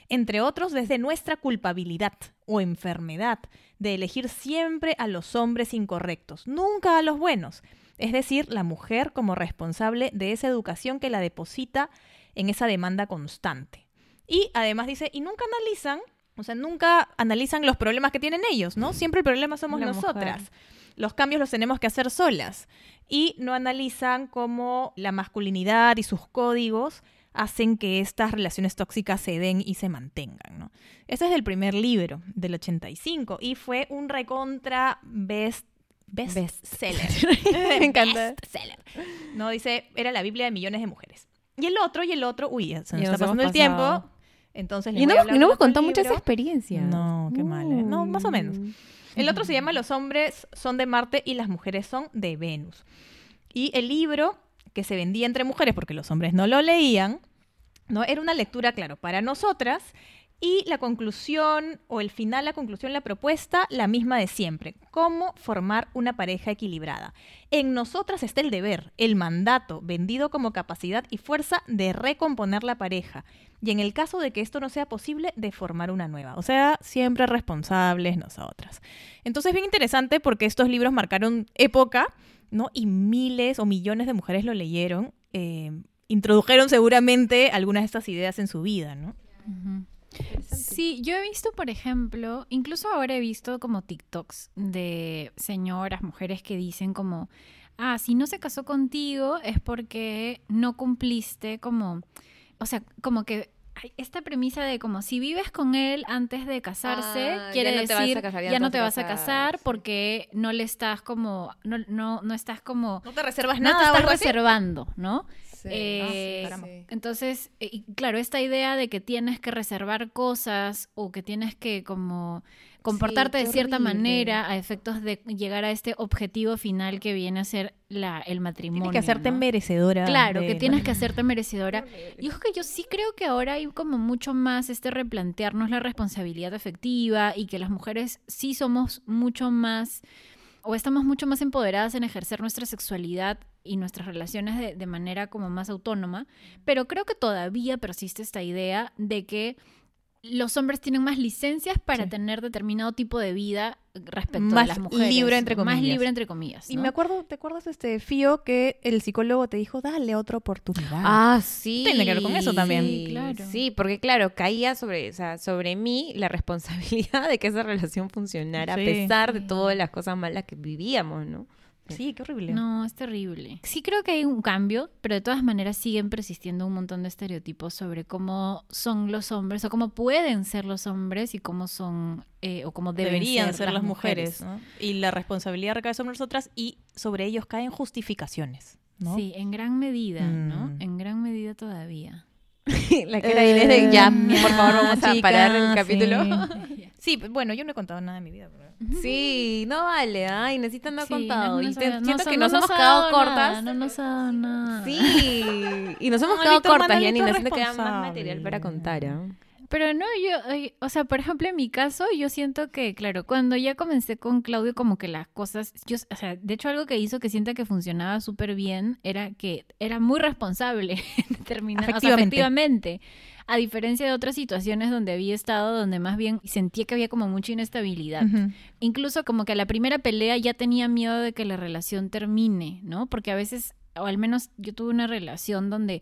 Speaker 2: entre otros desde nuestra culpabilidad o enfermedad de elegir siempre a los hombres incorrectos, nunca a los buenos. Es decir, la mujer como responsable de esa educación que la deposita en esa demanda constante. Y además dice, y nunca analizan, o sea, nunca analizan los problemas que tienen ellos, ¿no? Siempre el problema somos
Speaker 3: La
Speaker 2: nosotras.
Speaker 3: mujer.
Speaker 2: Los cambios los tenemos que hacer solas. Y no analizan cómo la masculinidad y sus códigos hacen que estas relaciones tóxicas se den y se mantengan, ¿no? Este es del primer libro, del 85, y fue un recontra best, best,
Speaker 3: Best.
Speaker 2: seller.
Speaker 3: Me encanta.
Speaker 2: Bestseller. No, dice, era la Biblia de millones de mujeres. Y el otro, y el otro, uy, se nos está pasando el tiempo. Entonces les
Speaker 3: Y no,
Speaker 2: voy a
Speaker 3: y no hemos contado muchas experiencias.
Speaker 2: No, qué mal, ¿eh? No, más o menos.
Speaker 3: Mm.
Speaker 2: El otro se llama Los hombres son de Marte y las mujeres son de Venus. Y el libro que se vendía entre mujeres porque los hombres no lo leían, ¿no? Era una lectura, claro, para nosotras. Y la conclusión, o el final, la conclusión, la propuesta, la misma de siempre. Cómo formar una pareja equilibrada. En nosotras está el deber, el mandato, vendido como capacidad y fuerza de recomponer la pareja. Y en el caso de que esto no sea posible, de formar una nueva. O sea, siempre responsables nosotras. Entonces, bien interesante porque estos libros marcaron época, ¿no? Y miles o millones de mujeres lo leyeron. eh, introdujeron seguramente algunas de estas ideas en su vida, ¿no?
Speaker 1: Sí, yo he visto, por ejemplo, incluso ahora he visto como TikToks de señoras, mujeres que dicen como, ah, si no se casó contigo es porque no cumpliste como, o sea, como que esta premisa de como si vives con él antes de casarse,
Speaker 3: Ah,
Speaker 1: quiere
Speaker 3: ya no te vas a
Speaker 1: decir
Speaker 3: casar, ya
Speaker 1: ya
Speaker 3: no te
Speaker 1: te
Speaker 3: vas a
Speaker 1: casar porque no le estás como, no, no, no estás como,
Speaker 2: No te reservas
Speaker 1: no te
Speaker 2: nada. o
Speaker 1: estás
Speaker 2: así?
Speaker 1: reservando, ¿no?
Speaker 3: Sí.
Speaker 1: Eh,
Speaker 3: Ah, sí, sí.
Speaker 1: Entonces, eh, y claro, esta idea de que tienes que reservar cosas o que tienes que como comportarte de cierta
Speaker 3: horrible.
Speaker 1: manera a efectos de llegar a este objetivo final que viene a ser la, el matrimonio.
Speaker 2: Tienes que hacerte
Speaker 1: ¿no?
Speaker 2: merecedora.
Speaker 1: Claro, que tienes que hacerte merecedora. Y es que yo sí creo que ahora hay como mucho más este replantearnos la responsabilidad afectiva y que las mujeres sí somos mucho más o estamos mucho más empoderadas en ejercer nuestra sexualidad y nuestras relaciones de, de manera como más autónoma, pero creo que todavía persiste esta idea de que los hombres tienen más licencias para
Speaker 2: Sí.
Speaker 1: tener determinado tipo de vida respecto
Speaker 2: Más
Speaker 1: a las mujeres.
Speaker 2: libre, entre
Speaker 1: Más
Speaker 2: comillas.
Speaker 1: libre, entre comillas.
Speaker 2: Y me acuerdo, ¿te acuerdas, este Fío, que el psicólogo te dijo, dale otra oportunidad?
Speaker 3: Ah, sí.
Speaker 2: Tiene que ver con eso también.
Speaker 1: Sí, claro.
Speaker 3: Sí, porque claro, caía sobre, o sea, sobre mí la responsabilidad de que esa relación funcionara
Speaker 2: Sí.
Speaker 3: a pesar de todas las cosas malas que vivíamos, ¿no?
Speaker 2: Sí, qué horrible.
Speaker 1: No, es terrible. Sí creo que hay un cambio, pero de todas maneras siguen persistiendo un montón de estereotipos sobre cómo son los hombres o cómo pueden ser los hombres y cómo son eh, o cómo deben
Speaker 2: Deberían ser, las mujeres.
Speaker 1: mujeres.
Speaker 2: ¿no? Y la responsabilidad recae sobre nosotras y sobre ellos caen justificaciones. ¿no?
Speaker 1: Sí, en gran medida, ¿no?
Speaker 2: Mm.
Speaker 1: En gran medida todavía.
Speaker 3: la cara de Inés de ya,
Speaker 2: Eh,
Speaker 3: por favor, vamos a
Speaker 2: chica,
Speaker 3: parar el
Speaker 2: sí.
Speaker 3: capítulo.
Speaker 2: Sí, bueno, yo no he contado nada de mi vida. pero-
Speaker 3: Sí, no vale, ay, necesitan no
Speaker 1: Sí,
Speaker 3: contado.
Speaker 1: no
Speaker 3: te- siento que
Speaker 1: no
Speaker 3: nos hemos quedado
Speaker 1: dado
Speaker 3: cortas.
Speaker 1: nada, no nos ha dado nada.
Speaker 3: Sí, y nos hemos quedado cortas, Yanina, siento que queda más material para contar. ¿ah?
Speaker 1: Pero no, yo, o sea, por ejemplo, en mi caso, yo siento que, claro, cuando ya comencé con Claudio, como que las cosas, yo, o sea, de hecho algo que hizo que sienta que funcionaba súper bien era que era muy responsable en determinar, o sea, efectivamente. A diferencia de otras situaciones donde había estado, donde más bien sentía que había como mucha inestabilidad. Incluso como que a la primera pelea ya tenía miedo de que la relación termine, ¿no? Porque a veces, o al menos yo tuve una relación donde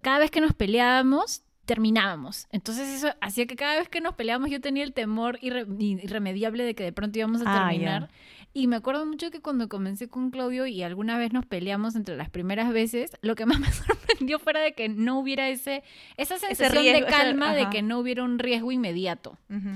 Speaker 1: cada vez que nos peleábamos, terminábamos. Entonces eso hacía que cada vez que nos peleábamos yo tenía el temor irre- irremediable de que de pronto íbamos a
Speaker 2: Ah,
Speaker 1: terminar. Y me acuerdo mucho que cuando comencé con Claudio y alguna vez nos peleamos entre las primeras veces, lo que más me sorprendió fuera de que no hubiera ese, esa sensación
Speaker 2: riesgo,
Speaker 1: de
Speaker 2: ese-
Speaker 1: calma de que no hubiera un riesgo inmediato.
Speaker 2: Ujú.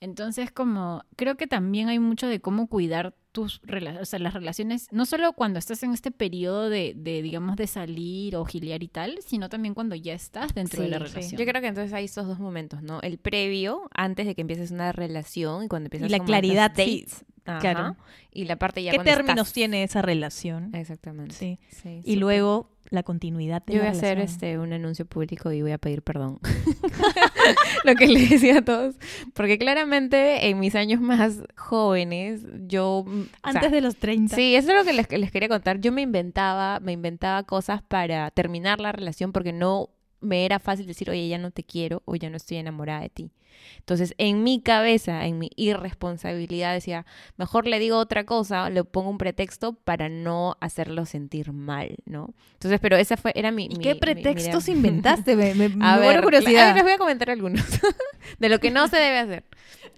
Speaker 1: Entonces, como creo que también hay mucho de cómo cuidar tus relaciones, o sea, las relaciones, no solo cuando estás en este periodo de, de, digamos, de salir o giliar y tal, sino también cuando ya estás dentro de la
Speaker 3: sí.
Speaker 1: relación.
Speaker 3: Yo creo que entonces hay estos dos momentos, ¿no? El previo, antes de que empieces una relación y cuando empiezas
Speaker 2: la
Speaker 3: como
Speaker 2: claridad,
Speaker 3: dates. Ajá.
Speaker 2: claro.
Speaker 3: Y la parte ya
Speaker 2: ¿Qué
Speaker 3: cuando
Speaker 2: términos
Speaker 3: estás-
Speaker 2: tiene esa relación?
Speaker 3: Exactamente.
Speaker 2: Sí.
Speaker 3: Sí,
Speaker 2: Y luego la continuidad de
Speaker 3: Yo
Speaker 2: la
Speaker 3: voy a hacer
Speaker 2: relación.
Speaker 3: este un anuncio público y voy a pedir perdón. Lo que le decía a todos. Porque claramente en mis años más jóvenes, yo. o sea,
Speaker 2: Antes de los 30.
Speaker 3: Sí, eso es lo que les, que les quería contar. Yo me inventaba, me inventaba cosas para terminar la relación porque no me era fácil decir, oye, ya no te quiero o ya no estoy enamorada de ti. Entonces, en mi cabeza, en mi irresponsabilidad, decía, mejor le digo otra cosa, le pongo un pretexto para no hacerlo sentir mal, ¿no? Entonces, pero esa fue, era mi...
Speaker 2: ¿Y
Speaker 3: mi-
Speaker 2: qué pretextos
Speaker 3: mi-
Speaker 2: inventaste? Me, me,
Speaker 3: a ver,
Speaker 2: curiosidad.
Speaker 3: a ver, les voy a comentar algunos de lo que no se debe hacer.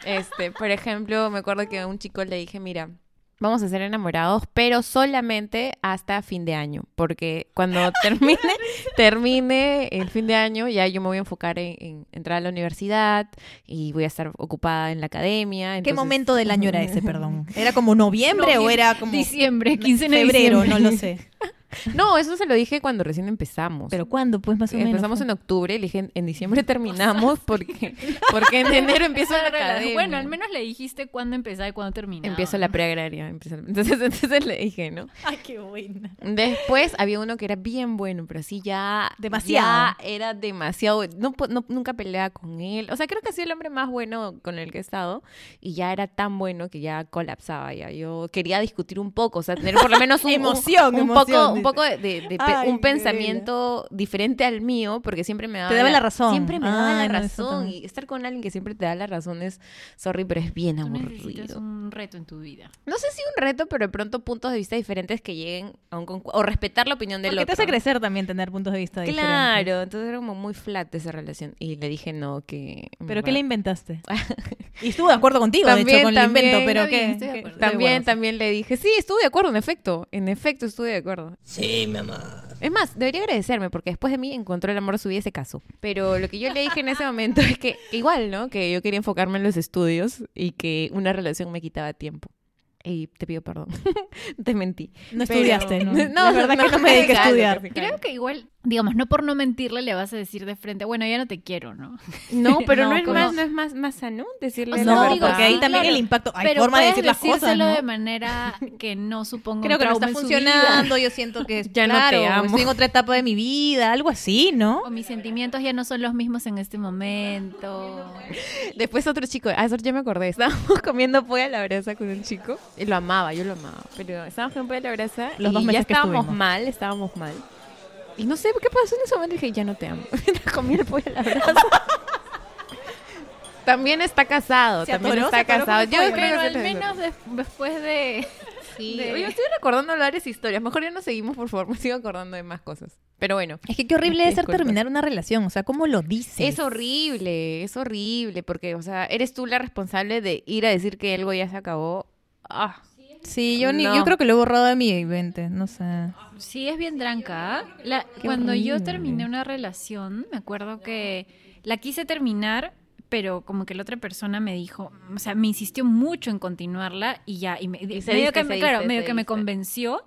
Speaker 3: Este, por ejemplo, me acuerdo que a un chico le dije, mira, vamos a ser enamorados, pero solamente hasta fin de año, porque cuando termine, termine el fin de año, ya yo me voy a enfocar en, en entrar a la universidad y voy a estar ocupada en la academia.
Speaker 2: ¿Qué momento del año era ese, perdón? ¿Era como noviembre o era como
Speaker 1: Diciembre, 15 de
Speaker 2: febrero?
Speaker 1: diciembre.
Speaker 2: No lo sé.
Speaker 3: No, eso se lo dije cuando recién empezamos.
Speaker 2: ¿Pero cuándo? Pues más o menos.
Speaker 3: Empezamos en octubre, le dije en diciembre terminamos porque, porque en enero empiezo la academia.
Speaker 1: Bueno, al menos le dijiste cuándo empezaba y cuándo terminaba.
Speaker 3: Empiezo la preagraria. empiezo- Entonces, entonces le dije, ¿no?
Speaker 2: Ay, qué buena.
Speaker 3: Después había uno que era bien bueno, pero sí ya...
Speaker 2: Demasiado.
Speaker 3: Ya era demasiado... No, no- nunca peleaba con él. O sea, creo que ha sido el hombre más bueno con el que he estado. Y ya era tan bueno que ya colapsaba. Ya yo quería discutir un poco. O sea, tener por lo menos un... un-
Speaker 2: Emoción,
Speaker 3: un,
Speaker 2: emoción,
Speaker 3: poco, un poco de, de- de pe-
Speaker 2: Ay,
Speaker 3: un pensamiento diferente al mío. Porque siempre me daba...
Speaker 2: Te daba la razón.
Speaker 3: Siempre me daba
Speaker 2: Ay,
Speaker 3: la razón. Y estar con alguien que siempre te da la razón es... Sorry, pero es bien aburrido.
Speaker 1: un reto en tu vida.
Speaker 3: No sé si un reto, pero de pronto puntos de vista diferentes que lleguen a un o respetar la opinión del
Speaker 2: Porque te
Speaker 3: otro.
Speaker 2: hace crecer también tener puntos de vista diferentes.
Speaker 3: Claro, entonces era como muy flat esa relación y le dije no que
Speaker 2: ¿Pero qué le inventaste? y estuvo de acuerdo contigo, de hecho, con el
Speaker 3: también,
Speaker 2: invento, pero.
Speaker 3: También,
Speaker 2: Bueno,
Speaker 3: también le dije, sí, estuve de acuerdo, en efecto, en efecto estuve de acuerdo.
Speaker 4: Sí, mi amor.
Speaker 3: Es más, debería agradecerme porque después de mí encontró el amor su vida y se casó. Pero lo que yo le dije en ese momento es que igual, ¿no? Que yo quería enfocarme en los estudios y que una relación me quitaba tiempo. Y te pido perdón. te mentí.
Speaker 2: No
Speaker 3: Pero-
Speaker 2: estudiaste, ¿no?
Speaker 3: No,
Speaker 2: La verdad
Speaker 3: no,
Speaker 2: que no me dediqué a estudiar.
Speaker 1: Creo que igual, digamos, no por no mentirle le vas a decir de frente, bueno, ya no te quiero, ¿no?
Speaker 3: No, pero no,
Speaker 1: No,
Speaker 3: es
Speaker 1: como-
Speaker 3: más, no es más, más sano decirle
Speaker 1: O sea,
Speaker 3: la
Speaker 2: No,
Speaker 3: verdad.
Speaker 1: digo,
Speaker 2: porque ahí
Speaker 1: sí,
Speaker 2: también
Speaker 1: claro.
Speaker 2: el impacto. Hay
Speaker 1: Pero
Speaker 2: forma de decir las cosas,
Speaker 1: decírselo
Speaker 2: ¿no?
Speaker 1: de manera que no suponga
Speaker 2: Creo que no está funcionando, yo siento que
Speaker 3: Ya no
Speaker 2: claro,
Speaker 3: te amo.
Speaker 2: estoy en otra etapa de mi vida, algo así, ¿no?
Speaker 1: O mis sentimientos ya no son los mismos en este momento.
Speaker 3: Después otro chico, ah, eso ya me acordé, estábamos comiendo pollo a la brasa con un chico y lo amaba, yo lo amaba, pero estábamos comiendo pollo a la brasa
Speaker 2: Los
Speaker 3: y
Speaker 2: dos meses
Speaker 3: ya
Speaker 2: que
Speaker 3: estábamos mal, estábamos mal. Y no sé qué pasó en ese momento, dije, ya no te amo. Comía el pollo a la brasa. También está casado,
Speaker 2: ¿Se
Speaker 3: también
Speaker 2: atoró?
Speaker 3: está casado.
Speaker 2: ¿Cómo
Speaker 3: Yo creo
Speaker 1: Pero
Speaker 3: que
Speaker 1: al menos des- después de...
Speaker 3: Sí.
Speaker 1: de-
Speaker 3: Oye, estoy recordando varias historias. Mejor ya no seguimos, por favor. Me sigo acordando de más cosas. Pero bueno.
Speaker 2: Es que qué horrible es ser terminar una relación, o sea, ¿cómo lo dices?
Speaker 3: Es horrible, es horrible, porque, o sea, eres tú la responsable de ir a decir que algo ya se acabó. Ah,
Speaker 2: Sí, yo ni,
Speaker 3: No.
Speaker 2: yo creo que lo he borrado de mi mente, no sé.
Speaker 1: Sí, es bien tranca. ¿ah? La- cuando yo terminé una relación, me acuerdo que la quise terminar, pero como que la otra persona me dijo, o sea, me insistió mucho en continuarla y ya, y, me,
Speaker 3: Y
Speaker 1: medio que me, claro, medio que me convenció.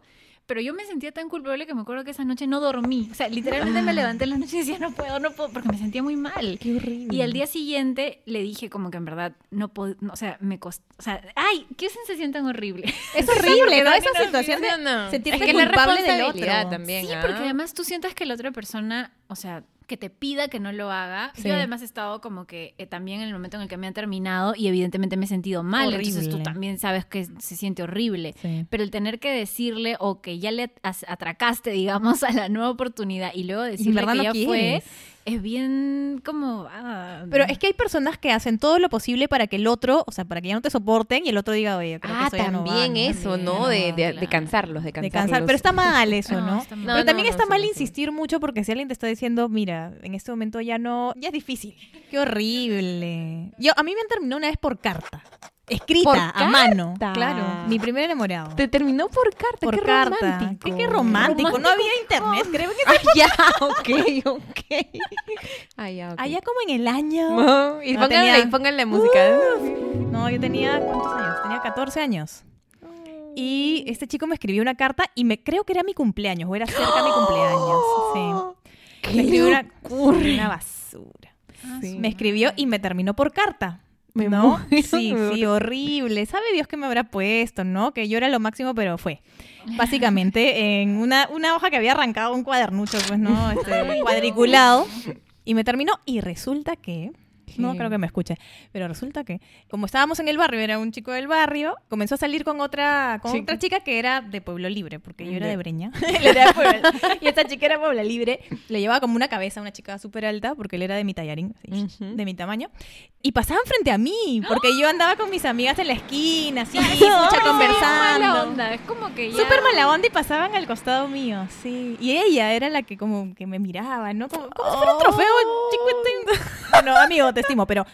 Speaker 1: Pero yo me sentía tan culpable que me acuerdo que esa noche no dormí. O sea, literalmente me levanté en la noche y decía, no puedo, no puedo, porque me sentía muy mal.
Speaker 2: Qué horrible.
Speaker 1: Y al día siguiente le dije como que en verdad no puedo, o sea, me costó, o sea, ay, qué sensación tan horrible.
Speaker 2: Es horrible, ¿no? Esa situación de sentirte
Speaker 3: es que la
Speaker 2: culpable del
Speaker 3: responsabilidad
Speaker 2: otro.
Speaker 3: también.
Speaker 1: Sí,
Speaker 3: ¿ah?
Speaker 1: porque además tú sientas que la otra persona, o sea, que te pida que no lo haga.
Speaker 2: Sí.
Speaker 1: Yo además he estado como que eh, también en el momento en el que me han terminado y evidentemente me he sentido mal. Entonces tú
Speaker 2: Horrible.
Speaker 1: también sabes que se siente horrible.
Speaker 2: Sí.
Speaker 1: Pero el tener que decirle o que ya le as- atracaste, digamos, a la nueva oportunidad y luego decirle
Speaker 2: verdad
Speaker 1: que
Speaker 2: no
Speaker 1: ya fue. Es bien como... ah,
Speaker 2: Pero es que hay personas que hacen todo lo posible para que el otro, o sea, para que ya no te soporten y el otro diga, oye, creo que
Speaker 3: Ah,
Speaker 2: eso ya no va,
Speaker 3: también
Speaker 2: ¿no?
Speaker 3: eso, ¿no? De, de, de cansarlos, de
Speaker 2: De
Speaker 3: cansarlos.
Speaker 2: cansar. Pero está mal eso,
Speaker 1: No,
Speaker 2: ¿no?
Speaker 1: está mal.
Speaker 3: No,
Speaker 2: Pero también
Speaker 3: no,
Speaker 2: está mal insistir mucho porque si alguien te está diciendo, mira, en este momento ya no, ya es difícil. Qué horrible. Yo, a mí me han terminado una vez por carta. Escrita,
Speaker 3: ¿Por
Speaker 2: a mano. Claro. Mi primer enamorado.
Speaker 3: Te terminó por carta,
Speaker 2: por
Speaker 3: qué
Speaker 2: carta.
Speaker 3: romántico.
Speaker 2: ¿Qué, qué romántico. No había internet, creo que
Speaker 3: Ah, ya, ok, ok. Ah, ya,
Speaker 2: allá como en el año.
Speaker 3: Oh, y
Speaker 2: No,
Speaker 3: pónganle,
Speaker 2: tenía-
Speaker 3: pónganle música.
Speaker 2: No, yo tenía, ¿cuántos años? Tenía 14 años. Y este chico me escribió una carta y me creo que era mi cumpleaños, o era cerca de mi cumpleaños. Sí. Me escribió una, una basura.
Speaker 1: Ah,
Speaker 3: Sí.
Speaker 2: Me escribió y me terminó por carta.
Speaker 3: Me
Speaker 2: ¿No?
Speaker 3: muero,
Speaker 2: Sí, sí, horrible. ¿Sabe Dios qué me habrá puesto, no? Que yo era lo máximo, pero fue. Básicamente en una, una hoja que había arrancado un cuadernucho, pues, ¿no? Este, cuadriculado. Y me terminó. Y resulta que. No creo que me escuche. Pero resulta que, como estábamos en el barrio, era un chico del barrio, comenzó a salir con otra, con
Speaker 3: Chica.
Speaker 2: otra chica que era de Pueblo Libre, porque yo era de Breña. Era de Pueblo- y esta chica era Pueblo Libre. Le llevaba como una cabeza, una chica súper alta, porque él era de mi tallarín, así,
Speaker 3: Ujú.
Speaker 2: de mi tamaño. Y pasaban frente a mí, porque yo andaba con mis amigas en la esquina, así,
Speaker 1: Ay,
Speaker 2: mucha
Speaker 1: mala
Speaker 2: conversando.
Speaker 1: onda. Es como que ya...
Speaker 2: Súper mala onda y pasaban al costado mío, sí. Y ella era la que como que me miraba, ¿no? Como, como si fuera un trofeo chiquitín. Bueno, amigo, te estimo, pero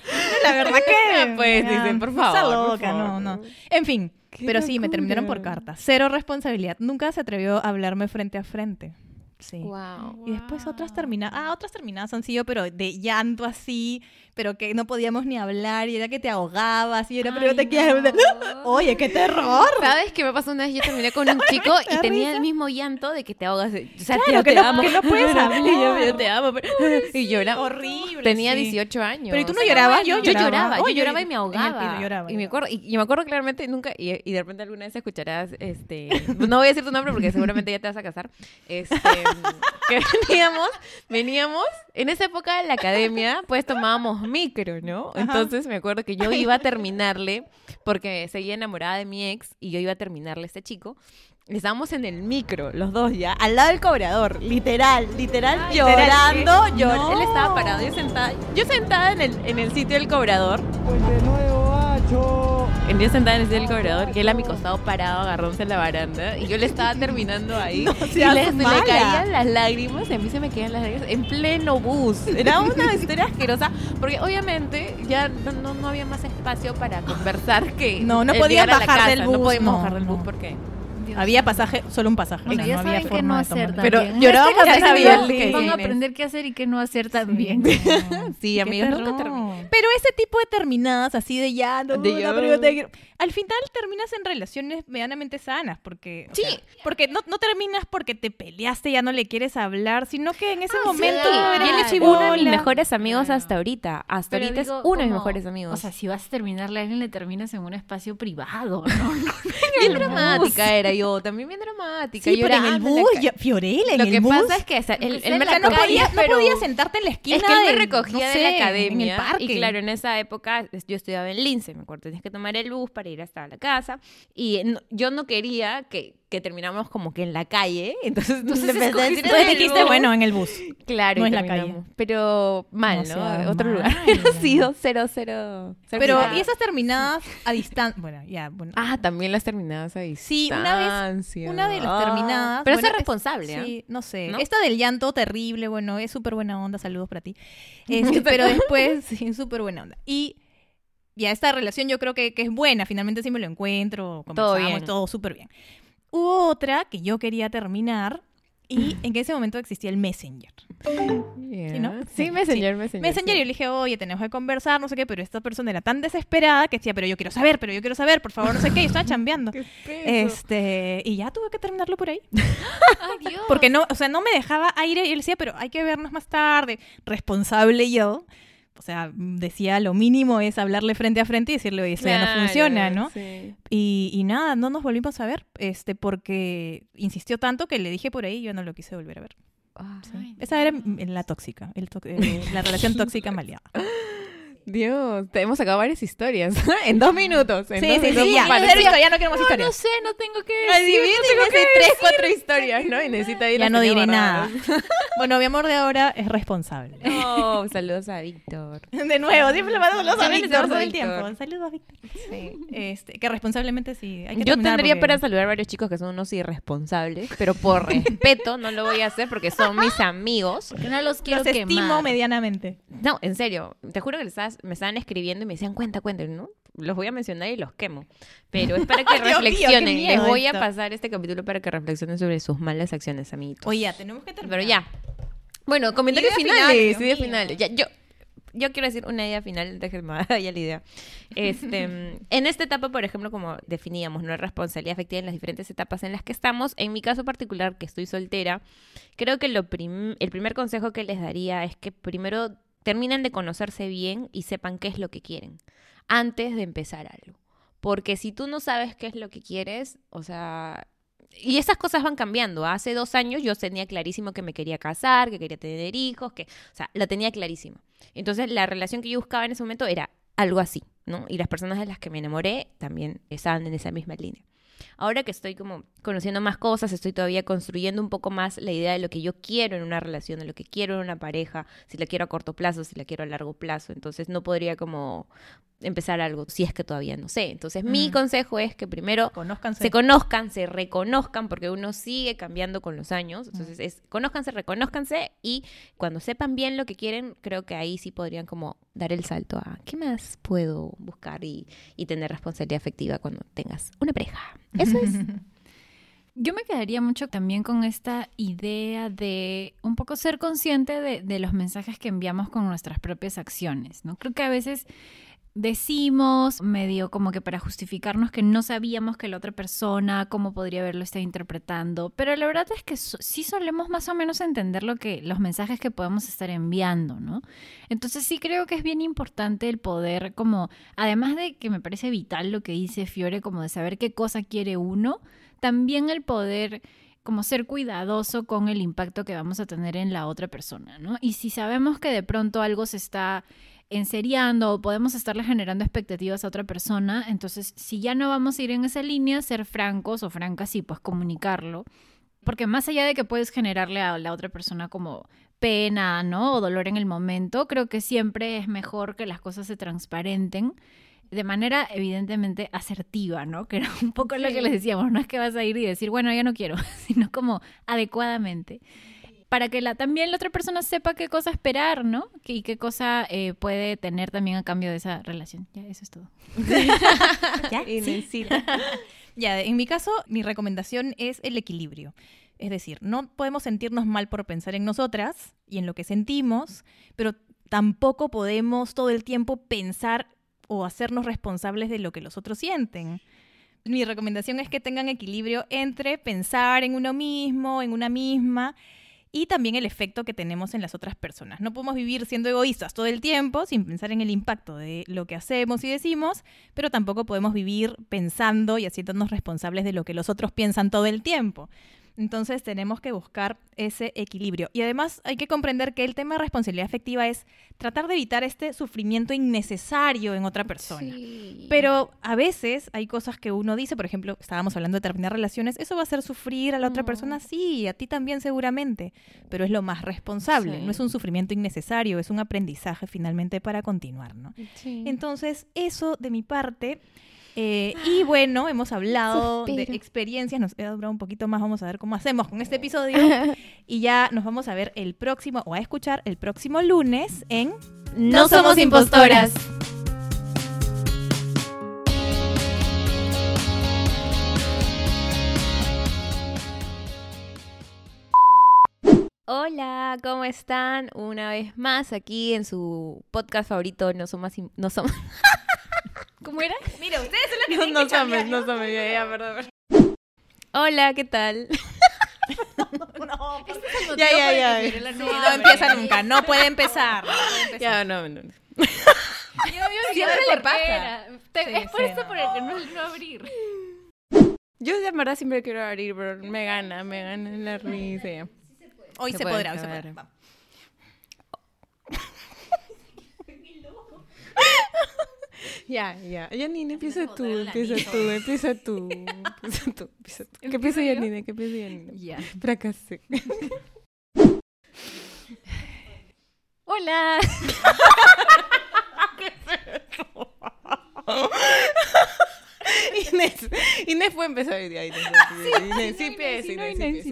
Speaker 2: la verdad que...
Speaker 3: Pues,
Speaker 2: ya,
Speaker 3: dice, por favor,
Speaker 2: loca, no,
Speaker 3: favor.
Speaker 2: no. En fin, pero sí, me terminaron por carta. Cero responsabilidad. Nunca se atrevió a hablarme frente a frente. Sí.
Speaker 3: Wow.
Speaker 2: Y después otras terminadas, ah, otras terminadas han sido, pero de llanto así, pero que no podíamos ni hablar y era que te ahogabas y era, pero yo te quiero.
Speaker 1: no.
Speaker 2: Oye, qué terror.
Speaker 3: ¿Sabes qué me pasó una vez? Yo terminé con un chico y tenía
Speaker 2: risa.
Speaker 3: el mismo llanto de que te ahogas. O sea,
Speaker 2: Claro, que
Speaker 3: te
Speaker 2: no-
Speaker 3: amo.
Speaker 2: que no puedes
Speaker 3: Y yo, te amo. pero- Y.
Speaker 2: Horrible.
Speaker 3: Tenía
Speaker 2: sí.
Speaker 3: 18 años.
Speaker 2: Pero ¿y tú no
Speaker 3: O sea,
Speaker 2: llorabas? Yo
Speaker 3: Yo
Speaker 2: lloraba.
Speaker 3: lloraba, yo lloraba y me ahogaba.
Speaker 2: lloraba,
Speaker 3: y me acuerdo, y, y me acuerdo claramente nunca, y, y de repente alguna vez escucharás, este, no voy a decir tu nombre porque seguramente ya te vas a casar, este, que veníamos, veníamos, en esa época en la academia, pues tomábamos micro, ¿no?
Speaker 2: Ajá.
Speaker 3: Entonces me acuerdo que yo iba a terminarle, porque seguía enamorada de mi ex, y yo iba a terminarle a este chico, Estábamos en el micro, los dos ya, al lado del cobrador, literal, literal,
Speaker 2: Ay,
Speaker 3: llorando.
Speaker 2: literal,
Speaker 3: yo-
Speaker 2: no.
Speaker 3: Él estaba parado, yo sentada, yo sentada en el, en el sitio del cobrador. En Yo sentada en el sitio del cobrador y él a mi costado parado, agarrándose en la baranda. Y yo le estaba terminando ahí. y le, se le caían las lágrimas, y a mí se me caían las lágrimas en pleno bus. Era una historia asquerosa, porque obviamente ya no, no, no había más espacio para conversar que.
Speaker 2: No, no
Speaker 3: el
Speaker 2: podían
Speaker 3: llegar a la
Speaker 2: bajar
Speaker 3: casa.
Speaker 2: del bus,
Speaker 3: No podíamos
Speaker 2: no,
Speaker 3: bajar del
Speaker 2: no.
Speaker 3: bus porque.
Speaker 1: Dios.
Speaker 2: Había pasaje, solo un pasaje.
Speaker 1: Bueno,
Speaker 2: o sea,
Speaker 1: ya
Speaker 2: no había
Speaker 1: saben qué no hacer
Speaker 3: Pero
Speaker 1: también.
Speaker 3: llorábamos
Speaker 1: En
Speaker 3: a.
Speaker 1: Van a aprender qué hacer y qué no hacer también.
Speaker 3: Sí,
Speaker 2: Qué
Speaker 3: amigos, nunca.
Speaker 2: Pero ese tipo de terminadas así de ya, no,
Speaker 3: De
Speaker 2: no,
Speaker 3: ya.
Speaker 2: pero yo te quiero. Al final terminas en relaciones medianamente sanas, porque o
Speaker 3: Sí.
Speaker 2: sea, porque no, no terminas porque te peleaste, ya no le quieres hablar, sino que en ese
Speaker 3: Ah,
Speaker 2: momento
Speaker 3: sí. es uno de mis mejores amigos
Speaker 1: Claro.
Speaker 3: hasta ahorita. Hasta
Speaker 1: Pero
Speaker 3: ahorita
Speaker 1: digo,
Speaker 3: es uno de mis mejores amigos.
Speaker 1: O sea, si vas a terminarle a alguien, le terminas en un espacio privado, ¿no?
Speaker 3: bien
Speaker 1: el
Speaker 3: dramática era yo, también bien dramática.
Speaker 2: Sí, pero en el bus,
Speaker 3: ca-
Speaker 2: yo- Fiorella, en
Speaker 3: Lo
Speaker 2: el
Speaker 3: que
Speaker 2: bus.
Speaker 3: pasa es que él me
Speaker 1: sea en la
Speaker 2: no podías, no podías sentarte en la esquina.
Speaker 3: Es que él me recogía
Speaker 2: no
Speaker 3: de la academia.
Speaker 2: En el parque.
Speaker 3: Y claro, en esa época yo estudiaba en Lince, me acuerdo. Tenías que tomar el bus para ir hasta la casa. Y no- yo no quería que, que termináramos como que en la calle. Entonces,
Speaker 1: Entonces
Speaker 3: a
Speaker 1: escogiste
Speaker 3: en
Speaker 2: dijiste, bueno, en el bus.
Speaker 3: Claro,
Speaker 2: no es la
Speaker 3: terminamos. Pero mal,
Speaker 2: No
Speaker 3: Otro lugar.
Speaker 2: mala.
Speaker 3: Hubiera sido cero, cero,
Speaker 2: Pero, y esas terminadas a distancia. Bueno, ya, bueno.
Speaker 3: Ah, también las terminadas ahí.
Speaker 2: Sí, una vez- Una de las terminadas.
Speaker 3: Pero
Speaker 2: bueno,
Speaker 3: es
Speaker 2: es-
Speaker 3: responsable, ¿ah?
Speaker 2: Sí, no sé.
Speaker 3: ¿No?
Speaker 2: Esta del llanto terrible, bueno, es súper buena onda, saludos para ti. Este, pero después, sí, súper buena onda. Y ya esta relación yo creo que, que es buena, finalmente sí me lo encuentro, conversamos,
Speaker 3: bien.
Speaker 2: todo súper bien. Hubo otra que yo quería terminar y en ese momento existía el Messenger.
Speaker 3: Yeah.
Speaker 2: ¿no?
Speaker 3: Sí,
Speaker 2: Sí,
Speaker 3: Messenger, Messenger.
Speaker 2: Messenger, y yo le dije, oye, tenemos que conversar, no sé qué, pero esta persona era tan desesperada que decía, pero yo quiero saber, pero yo quiero saber, por favor, no sé qué, y estaba chambeando. Este, y ya tuve que terminarlo por ahí.
Speaker 1: Ay, Dios.
Speaker 2: Porque no, o sea, no me dejaba aire y él decía, pero hay que vernos más tarde. Responsable yo. O sea, decía lo mínimo es hablarle frente a frente y decirle, oye, ya no
Speaker 3: Claro,
Speaker 2: funciona, ¿no?
Speaker 3: sí.
Speaker 2: Y, y nada, no nos volvimos a ver, este, porque insistió tanto que le dije por ahí y yo no lo quise volver a ver. Esa era la tóxica, el to- eh, la relación tóxica maleada.
Speaker 3: Dios, te hemos sacado varias historias en dos minutos. en
Speaker 2: Sí,
Speaker 3: dos
Speaker 2: sí,
Speaker 3: minutos.
Speaker 2: sí, ya. Historia, ya no queremos
Speaker 1: No, no
Speaker 2: historias.
Speaker 1: sé, no tengo que
Speaker 3: divide,
Speaker 1: no tengo que
Speaker 3: tres, cuatro historias, ¿no? Y necesita ir
Speaker 2: Ya
Speaker 3: las
Speaker 2: no
Speaker 3: tenía
Speaker 2: diré nada. Bueno, mi amor de ahora es responsable.
Speaker 3: No, saludos a Víctor.
Speaker 2: De nuevo, siempre le mando saludos a Víctor todo
Speaker 3: a
Speaker 2: el tiempo. Saludos a Víctor.
Speaker 3: Sí.
Speaker 2: Este, que responsablemente sí. Hay que
Speaker 3: Yo tendría
Speaker 2: porque-
Speaker 3: para saludar a varios chicos que son unos irresponsables, pero por respeto no lo voy a hacer porque son mis amigos.
Speaker 1: Porque no los quiero
Speaker 2: Los estimo medianamente.
Speaker 3: No, en serio, te juro que les me estaban escribiendo y me decían, cuenta, cuenta, ¿no? Los voy a mencionar y los quemo. Pero es para que
Speaker 2: mío,
Speaker 3: reflexionen.
Speaker 2: miedo
Speaker 3: les voy
Speaker 2: esto.
Speaker 3: a pasar este capítulo para que reflexionen sobre sus malas acciones, amiguitos.
Speaker 2: Oye, ya, tenemos que terminar.
Speaker 3: Pero ya. Bueno, comentarios finales.
Speaker 2: Dios
Speaker 3: ideas
Speaker 2: mío.
Speaker 3: finales. Ya, yo, yo quiero decir una idea final, déjenme vaya la idea. Este, en esta etapa, por ejemplo, como definíamos, no responsabilidad afectiva en las diferentes etapas en las que estamos, en mi caso particular, que estoy soltera, creo que lo prim- el primer consejo que les daría es que primero terminen de conocerse bien y sepan qué es lo que quieren antes de empezar algo. Porque si tú no sabes qué es lo que quieres, o sea, y esas cosas van cambiando. Hace dos años yo tenía clarísimo que me quería casar, que quería tener hijos, que, o sea, la tenía clarísimo. Entonces la relación que yo buscaba en ese momento era algo así, ¿no? Y las personas de las que me enamoré también estaban en esa misma línea. Ahora que estoy como conociendo más cosas, estoy todavía construyendo un poco más la idea de lo que yo quiero en una relación, de lo que quiero en una pareja, si la quiero a corto plazo, si la quiero a largo plazo. Entonces no podría como empezar algo si es que todavía no sé. Entonces mi
Speaker 2: Ujú.
Speaker 3: consejo es que primero
Speaker 2: Conózcanse.
Speaker 3: se conozcan, se reconozcan, porque uno sigue cambiando con los años. Entonces, es conózcanse, reconózcanse y cuando sepan bien lo que quieren, creo que ahí sí podrían como dar el salto a qué más puedo buscar y, y tener responsabilidad afectiva cuando tengas una pareja. Eso es.
Speaker 1: Yo me quedaría mucho también con esta idea de un poco ser consciente de, de los mensajes que enviamos con nuestras propias acciones, ¿no? Creo que a veces decimos medio como que para justificarnos que no sabíamos que la otra persona cómo podría haberlo estado interpretando, pero la verdad es que sí solemos más o menos entender lo que los mensajes que podemos estar enviando, ¿no? Entonces sí creo que es bien importante el poder como además de que me parece vital lo que dice Fiore como de saber qué cosa quiere uno, también el poder como ser cuidadoso con el impacto que vamos a tener en la otra persona, ¿no? Y si sabemos que de pronto algo se está enseriando o podemos estarle generando expectativas a otra persona, entonces si ya no vamos a ir en esa línea, ser francos o francas y pues comunicarlo. Porque más allá de que puedes generarle a la otra persona como pena, ¿no? O dolor en el momento, creo que siempre es mejor que las cosas se transparenten de manera evidentemente asertiva, ¿no? Que era un poco lo que les decíamos, no es que vas a ir y decir, bueno, ya no quiero, sino como adecuadamente. Para que la, también la otra persona sepa qué cosa esperar, ¿no? Que- Y qué cosa eh, puede tener también a cambio de esa relación. Ya, eso es todo.
Speaker 2: ¿Ya? ¿Sí? Ya, en mi caso, mi recomendación es el equilibrio. Es decir, no podemos sentirnos mal por pensar en nosotras y en lo que sentimos, pero tampoco podemos todo el tiempo pensar o hacernos responsables de lo que los otros sienten. Mi recomendación es que tengan equilibrio entre pensar en uno mismo, en una misma, y también el efecto que tenemos en las otras personas. No podemos vivir siendo egoístas todo el tiempo sin pensar en el impacto de lo que hacemos y decimos, pero tampoco podemos vivir pensando y haciéndonos responsables de lo que los otros piensan todo el tiempo. Entonces tenemos que buscar ese equilibrio. Y además hay que comprender que el tema de responsabilidad afectiva es tratar de evitar este sufrimiento innecesario en otra persona.
Speaker 3: Sí.
Speaker 2: Pero a veces hay cosas que uno dice, por ejemplo, estábamos hablando de terminar relaciones, eso va a hacer sufrir a la otra persona, sí, a ti también seguramente, pero es lo más responsable,
Speaker 3: Sí.
Speaker 2: no es un sufrimiento innecesario, es un aprendizaje finalmente para continuar, ¿no?
Speaker 3: Sí.
Speaker 2: Entonces, eso de mi parte. Eh, y bueno, hemos hablado de experiencias, nos ha durado un poquito más, vamos a ver cómo hacemos con este episodio. y ya nos vamos a ver el próximo, o a escuchar el próximo lunes en
Speaker 3: No somos impostoras. Hola, ¿cómo están? Una vez más aquí en su podcast favorito, No Somos... No Somos...
Speaker 1: ¿Cómo era?
Speaker 2: Mira, ustedes son
Speaker 3: No, no somos, no somos, ya, ya, perdón. perdón. Hola, ¿qué tal?
Speaker 2: No,
Speaker 1: Este es el
Speaker 3: Ya, ya, ya.
Speaker 1: que Fiorella
Speaker 2: Sí,
Speaker 1: no
Speaker 2: empieza nunca, no puede empezar. no puede empezar.
Speaker 3: Ya, no, no.
Speaker 1: Yo, yo
Speaker 2: Siempre le
Speaker 1: por
Speaker 2: pasa.
Speaker 1: Te-
Speaker 2: Sí,
Speaker 1: es por
Speaker 2: sí.
Speaker 1: esto por el que no, no abrir.
Speaker 3: Yo de verdad siempre quiero abrir, pero me gana, me gana la risa.
Speaker 2: Hoy
Speaker 3: Se
Speaker 2: se, podrá, hoy se podrá.
Speaker 3: Ya, ya. Janine, empieza tú, empieza tú, empieza tú. Empieza tú, empieza tú. ¿Qué
Speaker 1: ¿Empiezo
Speaker 3: empieza
Speaker 1: yo?
Speaker 3: Janine? ¿Qué empieza Janine?
Speaker 1: Ya.
Speaker 3: Fracasé.
Speaker 1: Hola.
Speaker 3: Inés, Inés puede empezar hoy día. Inés, sí,
Speaker 1: Inés, sí,
Speaker 3: Inés,
Speaker 1: Inés,